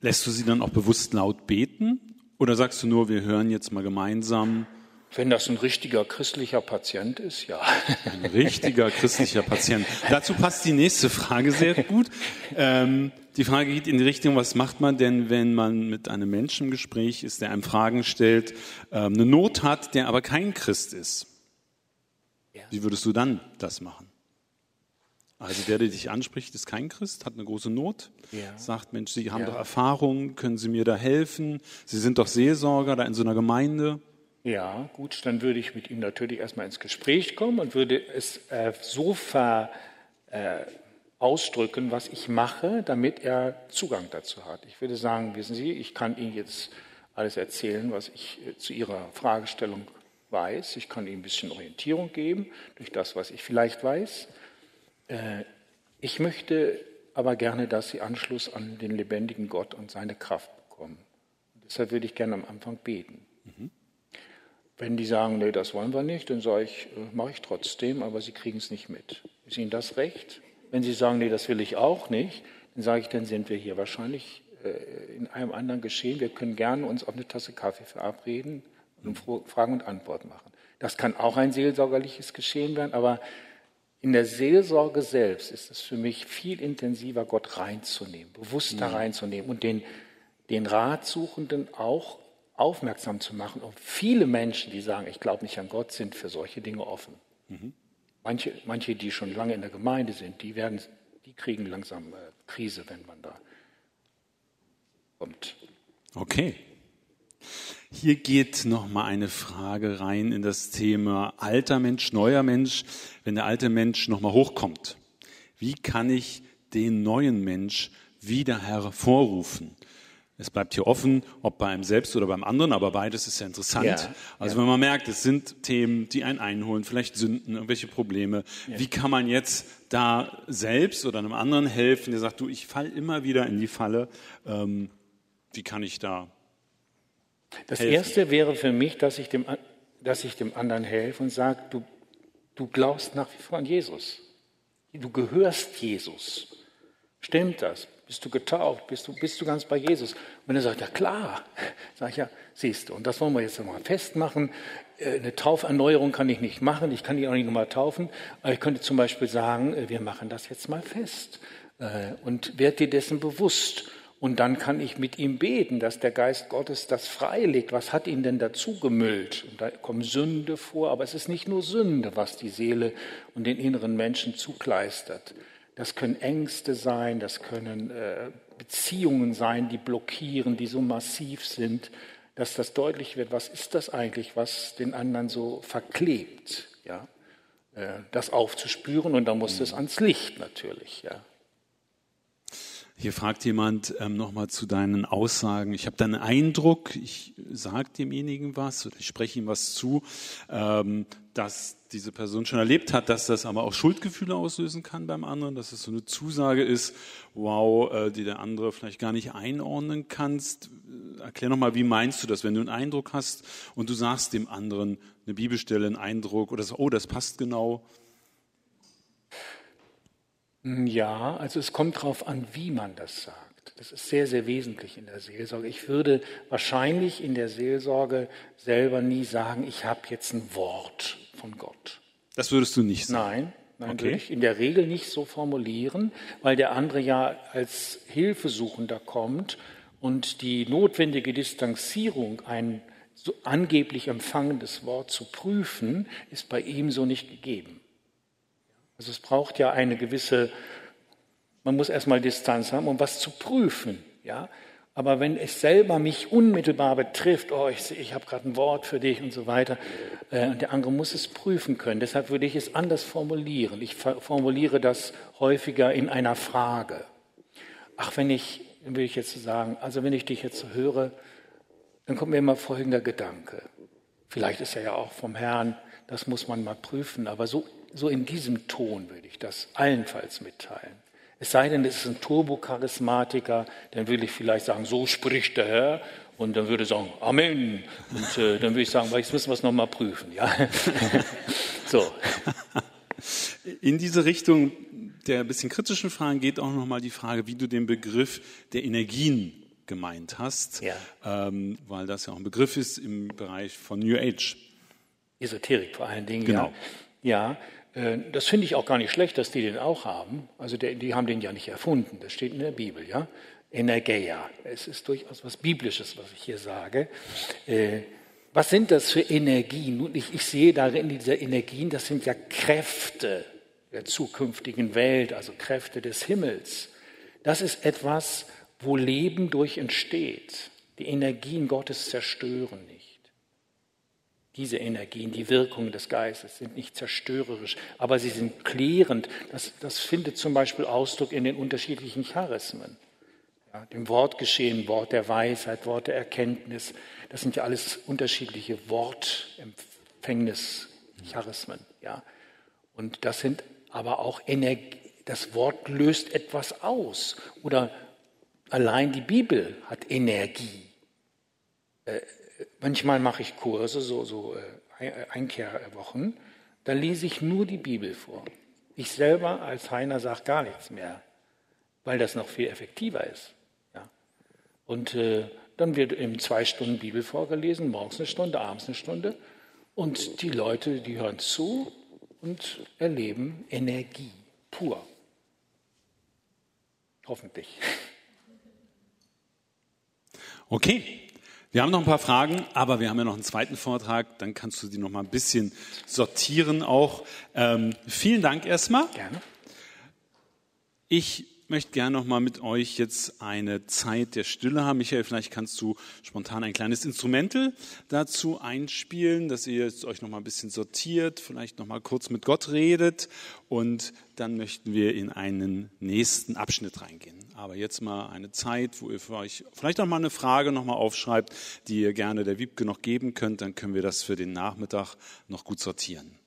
Lässt du sie dann auch bewusst laut beten? Oder sagst du nur, wir hören jetzt mal gemeinsam wenn das ein richtiger christlicher Patient ist, ja. Ein richtiger christlicher Patient. Dazu passt die nächste Frage sehr gut. Ähm, die Frage geht in die Richtung, was macht man denn, wenn man mit einem Menschen im Gespräch ist, der einem Fragen stellt, ähm, eine Not hat, der aber kein Christ ist? Wie würdest du dann das machen? Also der, der dich anspricht, ist kein Christ, hat eine große Not, ja. sagt, Mensch, Sie haben ja. doch Erfahrung, können Sie mir da helfen? Sie sind doch Seelsorger da in so einer Gemeinde. Ja, gut, dann würde ich mit ihm natürlich erstmal ins Gespräch kommen und würde es äh, so ver, äh, ausdrücken, was ich mache, damit er Zugang dazu hat. Ich würde sagen, wissen Sie, ich kann Ihnen jetzt alles erzählen, was ich äh, zu Ihrer Fragestellung weiß. Ich kann Ihnen ein bisschen Orientierung geben durch das, was ich vielleicht weiß. Äh, ich möchte aber gerne, dass Sie Anschluss an den lebendigen Gott und seine Kraft bekommen. Und deshalb würde ich gerne am Anfang beten. Mhm. Wenn die sagen, nee, das wollen wir nicht, dann sage ich, äh, mache ich trotzdem, aber Sie kriegen es nicht mit. Ist Ihnen das recht? Wenn Sie sagen, nee, das will ich auch nicht, dann sage ich, dann sind wir hier wahrscheinlich äh, in einem anderen Geschehen. Wir können gerne uns auf eine Tasse Kaffee verabreden und Fragen und Antwort machen. Das kann auch ein seelsorgerliches Geschehen werden, aber in der Seelsorge selbst ist es für mich viel intensiver, Gott reinzunehmen, bewusst da mhm. reinzunehmen und den, den Ratsuchenden auch aufmerksam zu machen. Und viele Menschen, die sagen, ich glaube nicht an Gott, sind für solche Dinge offen. Mhm. Manche, manche, die schon lange in der Gemeinde sind, die, werden, die kriegen langsam äh, Krise, wenn man da kommt. Okay. Hier geht noch mal eine Frage rein in das Thema alter Mensch, neuer Mensch. Wenn der alte Mensch noch mal hochkommt, wie kann ich den neuen Mensch wieder hervorrufen? Es bleibt hier offen, ob bei einem selbst oder beim anderen, aber beides ist ja interessant. Ja, also ja. wenn man merkt, es sind Themen, die einen einholen, vielleicht Sünden, irgendwelche Probleme. Ja. Wie kann man jetzt da selbst oder einem anderen helfen, der sagt, du, ich falle immer wieder in die Falle. Ähm, wie kann ich da das helfen? Erste wäre für mich, dass ich dem, dass ich dem anderen helfe und sage, du, du glaubst nach wie vor an Jesus. Du gehörst Jesus. Stimmt das? Bist du getauft? Bist du, bist du ganz bei Jesus? Und er sagt, ja klar. Sag ich, ja, siehst du. Und das wollen wir jetzt mal festmachen. Äh, eine Tauferneuerung kann ich nicht machen. Ich kann dich auch nicht nochmal taufen. Aber ich könnte zum Beispiel sagen, äh, wir machen das jetzt mal fest. Äh, und werd dir dessen bewusst. Und dann kann ich mit ihm beten, dass der Geist Gottes das freilegt. Was hat ihn denn dazu gemüllt? Und da kommt Sünde vor, aber es ist nicht nur Sünde, was die Seele und den inneren Menschen zukleistert. Das können Ängste sein, das können äh, Beziehungen sein, die blockieren, die so massiv sind, dass das deutlich wird, was ist das eigentlich, was den anderen so verklebt. Ja? Äh, das aufzuspüren und dann muss es ans Licht natürlich. Ja? Hier fragt jemand ähm, nochmal zu deinen Aussagen. Ich habe dann einen Eindruck, ich sage demjenigen was oder ich spreche ihm was zu, ähm, dass diese Person schon erlebt hat, dass das aber auch Schuldgefühle auslösen kann beim anderen, dass es so eine Zusage ist, wow, äh, die der andere vielleicht gar nicht einordnen kannst. Erklär nochmal, wie meinst du das, wenn du einen Eindruck hast und du sagst dem anderen eine Bibelstelle, einen Eindruck oder so, oh, das passt genau. Ja, also es kommt darauf an, wie man das sagt. Das ist sehr, sehr wesentlich in der Seelsorge. Ich würde wahrscheinlich in der Seelsorge selber nie sagen, ich habe jetzt ein Wort von Gott. Das würdest du nicht sagen? Nein, nein okay. würde ich in der Regel nicht so formulieren, weil der andere ja als Hilfesuchender kommt und die notwendige Distanzierung, ein so angeblich empfangendes Wort zu prüfen, ist bei ihm so nicht gegeben. Also es braucht ja eine gewisse, man muss erstmal Distanz haben, um was zu prüfen. Ja? Aber wenn es selber mich unmittelbar betrifft, oh, ich, ich habe gerade ein Wort für dich und so weiter, äh, und der andere muss es prüfen können. Deshalb würde ich es anders formulieren. Ich formuliere das häufiger in einer Frage. Ach, wenn ich, will ich jetzt sagen, also wenn ich dich jetzt so höre, dann kommt mir immer folgender Gedanke. Vielleicht ist er ja auch vom Herrn, das muss man mal prüfen, aber so so in diesem Ton würde ich das allenfalls mitteilen. Es sei denn, es ist ein Turbocharismatiker, dann würde ich vielleicht sagen, so spricht der Herr. Und dann würde ich sagen, Amen. Und äh, dann würde ich sagen, jetzt müssen wir es nochmal prüfen. Ja? so. In diese Richtung der ein bisschen kritischen Fragen geht auch nochmal die Frage, wie du den Begriff der Energien gemeint hast, ja. ähm, weil das ja auch ein Begriff ist im Bereich von New Age. Esoterik vor allen Dingen. Genau. Ja, ja das finde ich auch gar nicht schlecht, dass die den auch haben. Also die haben den ja nicht erfunden. Das steht in der Bibel, ja. Energeia. Es ist durchaus was Biblisches, was ich hier sage. Äh, was sind das für Energien? Nun, ich, ich sehe darin diese Energien, das sind ja Kräfte der zukünftigen Welt, also Kräfte des Himmels. Das ist etwas, wo Leben durch entsteht. Die Energien Gottes zerstören nicht. Diese Energien, die Wirkungen des Geistes sind nicht zerstörerisch, aber sie sind klärend. Das, das findet zum Beispiel Ausdruck in den unterschiedlichen Charismen. ja, dem Wort geschehen, Wort der Weisheit, Wort der Erkenntnis. Das sind ja alles unterschiedliche Wortempfängnis-Charismen. Ja. Und das sind aber auch Energie. Das Wort löst etwas aus. Oder allein die Bibel hat Energie. Äh, manchmal mache ich Kurse, so, so äh, Einkehrwochen, da lese ich nur die Bibel vor. Ich selber als Heiner sage gar nichts mehr, weil das noch viel effektiver ist. Ja. Und äh, dann wird eben zwei Stunden Bibel vorgelesen, morgens eine Stunde, abends eine Stunde. Und die Leute, die hören zu und erleben Energie pur. Hoffentlich. Okay, wir haben noch ein paar Fragen, aber wir haben ja noch einen zweiten Vortrag. Dann kannst du die noch mal ein bisschen sortieren auch. Ähm, vielen Dank erstmal. Gerne. Ich möchte gerne noch mal mit euch jetzt eine Zeit der Stille haben. Michael, vielleicht kannst du spontan ein kleines Instrumental dazu einspielen, dass ihr euch noch mal ein bisschen sortiert, vielleicht noch mal kurz mit Gott redet und dann möchten wir in einen nächsten Abschnitt reingehen. Aber jetzt mal eine Zeit, wo ihr für euch vielleicht auch mal eine Frage noch mal aufschreibt, die ihr gerne der Wiebke noch geben könnt, dann können wir das für den Nachmittag noch gut sortieren.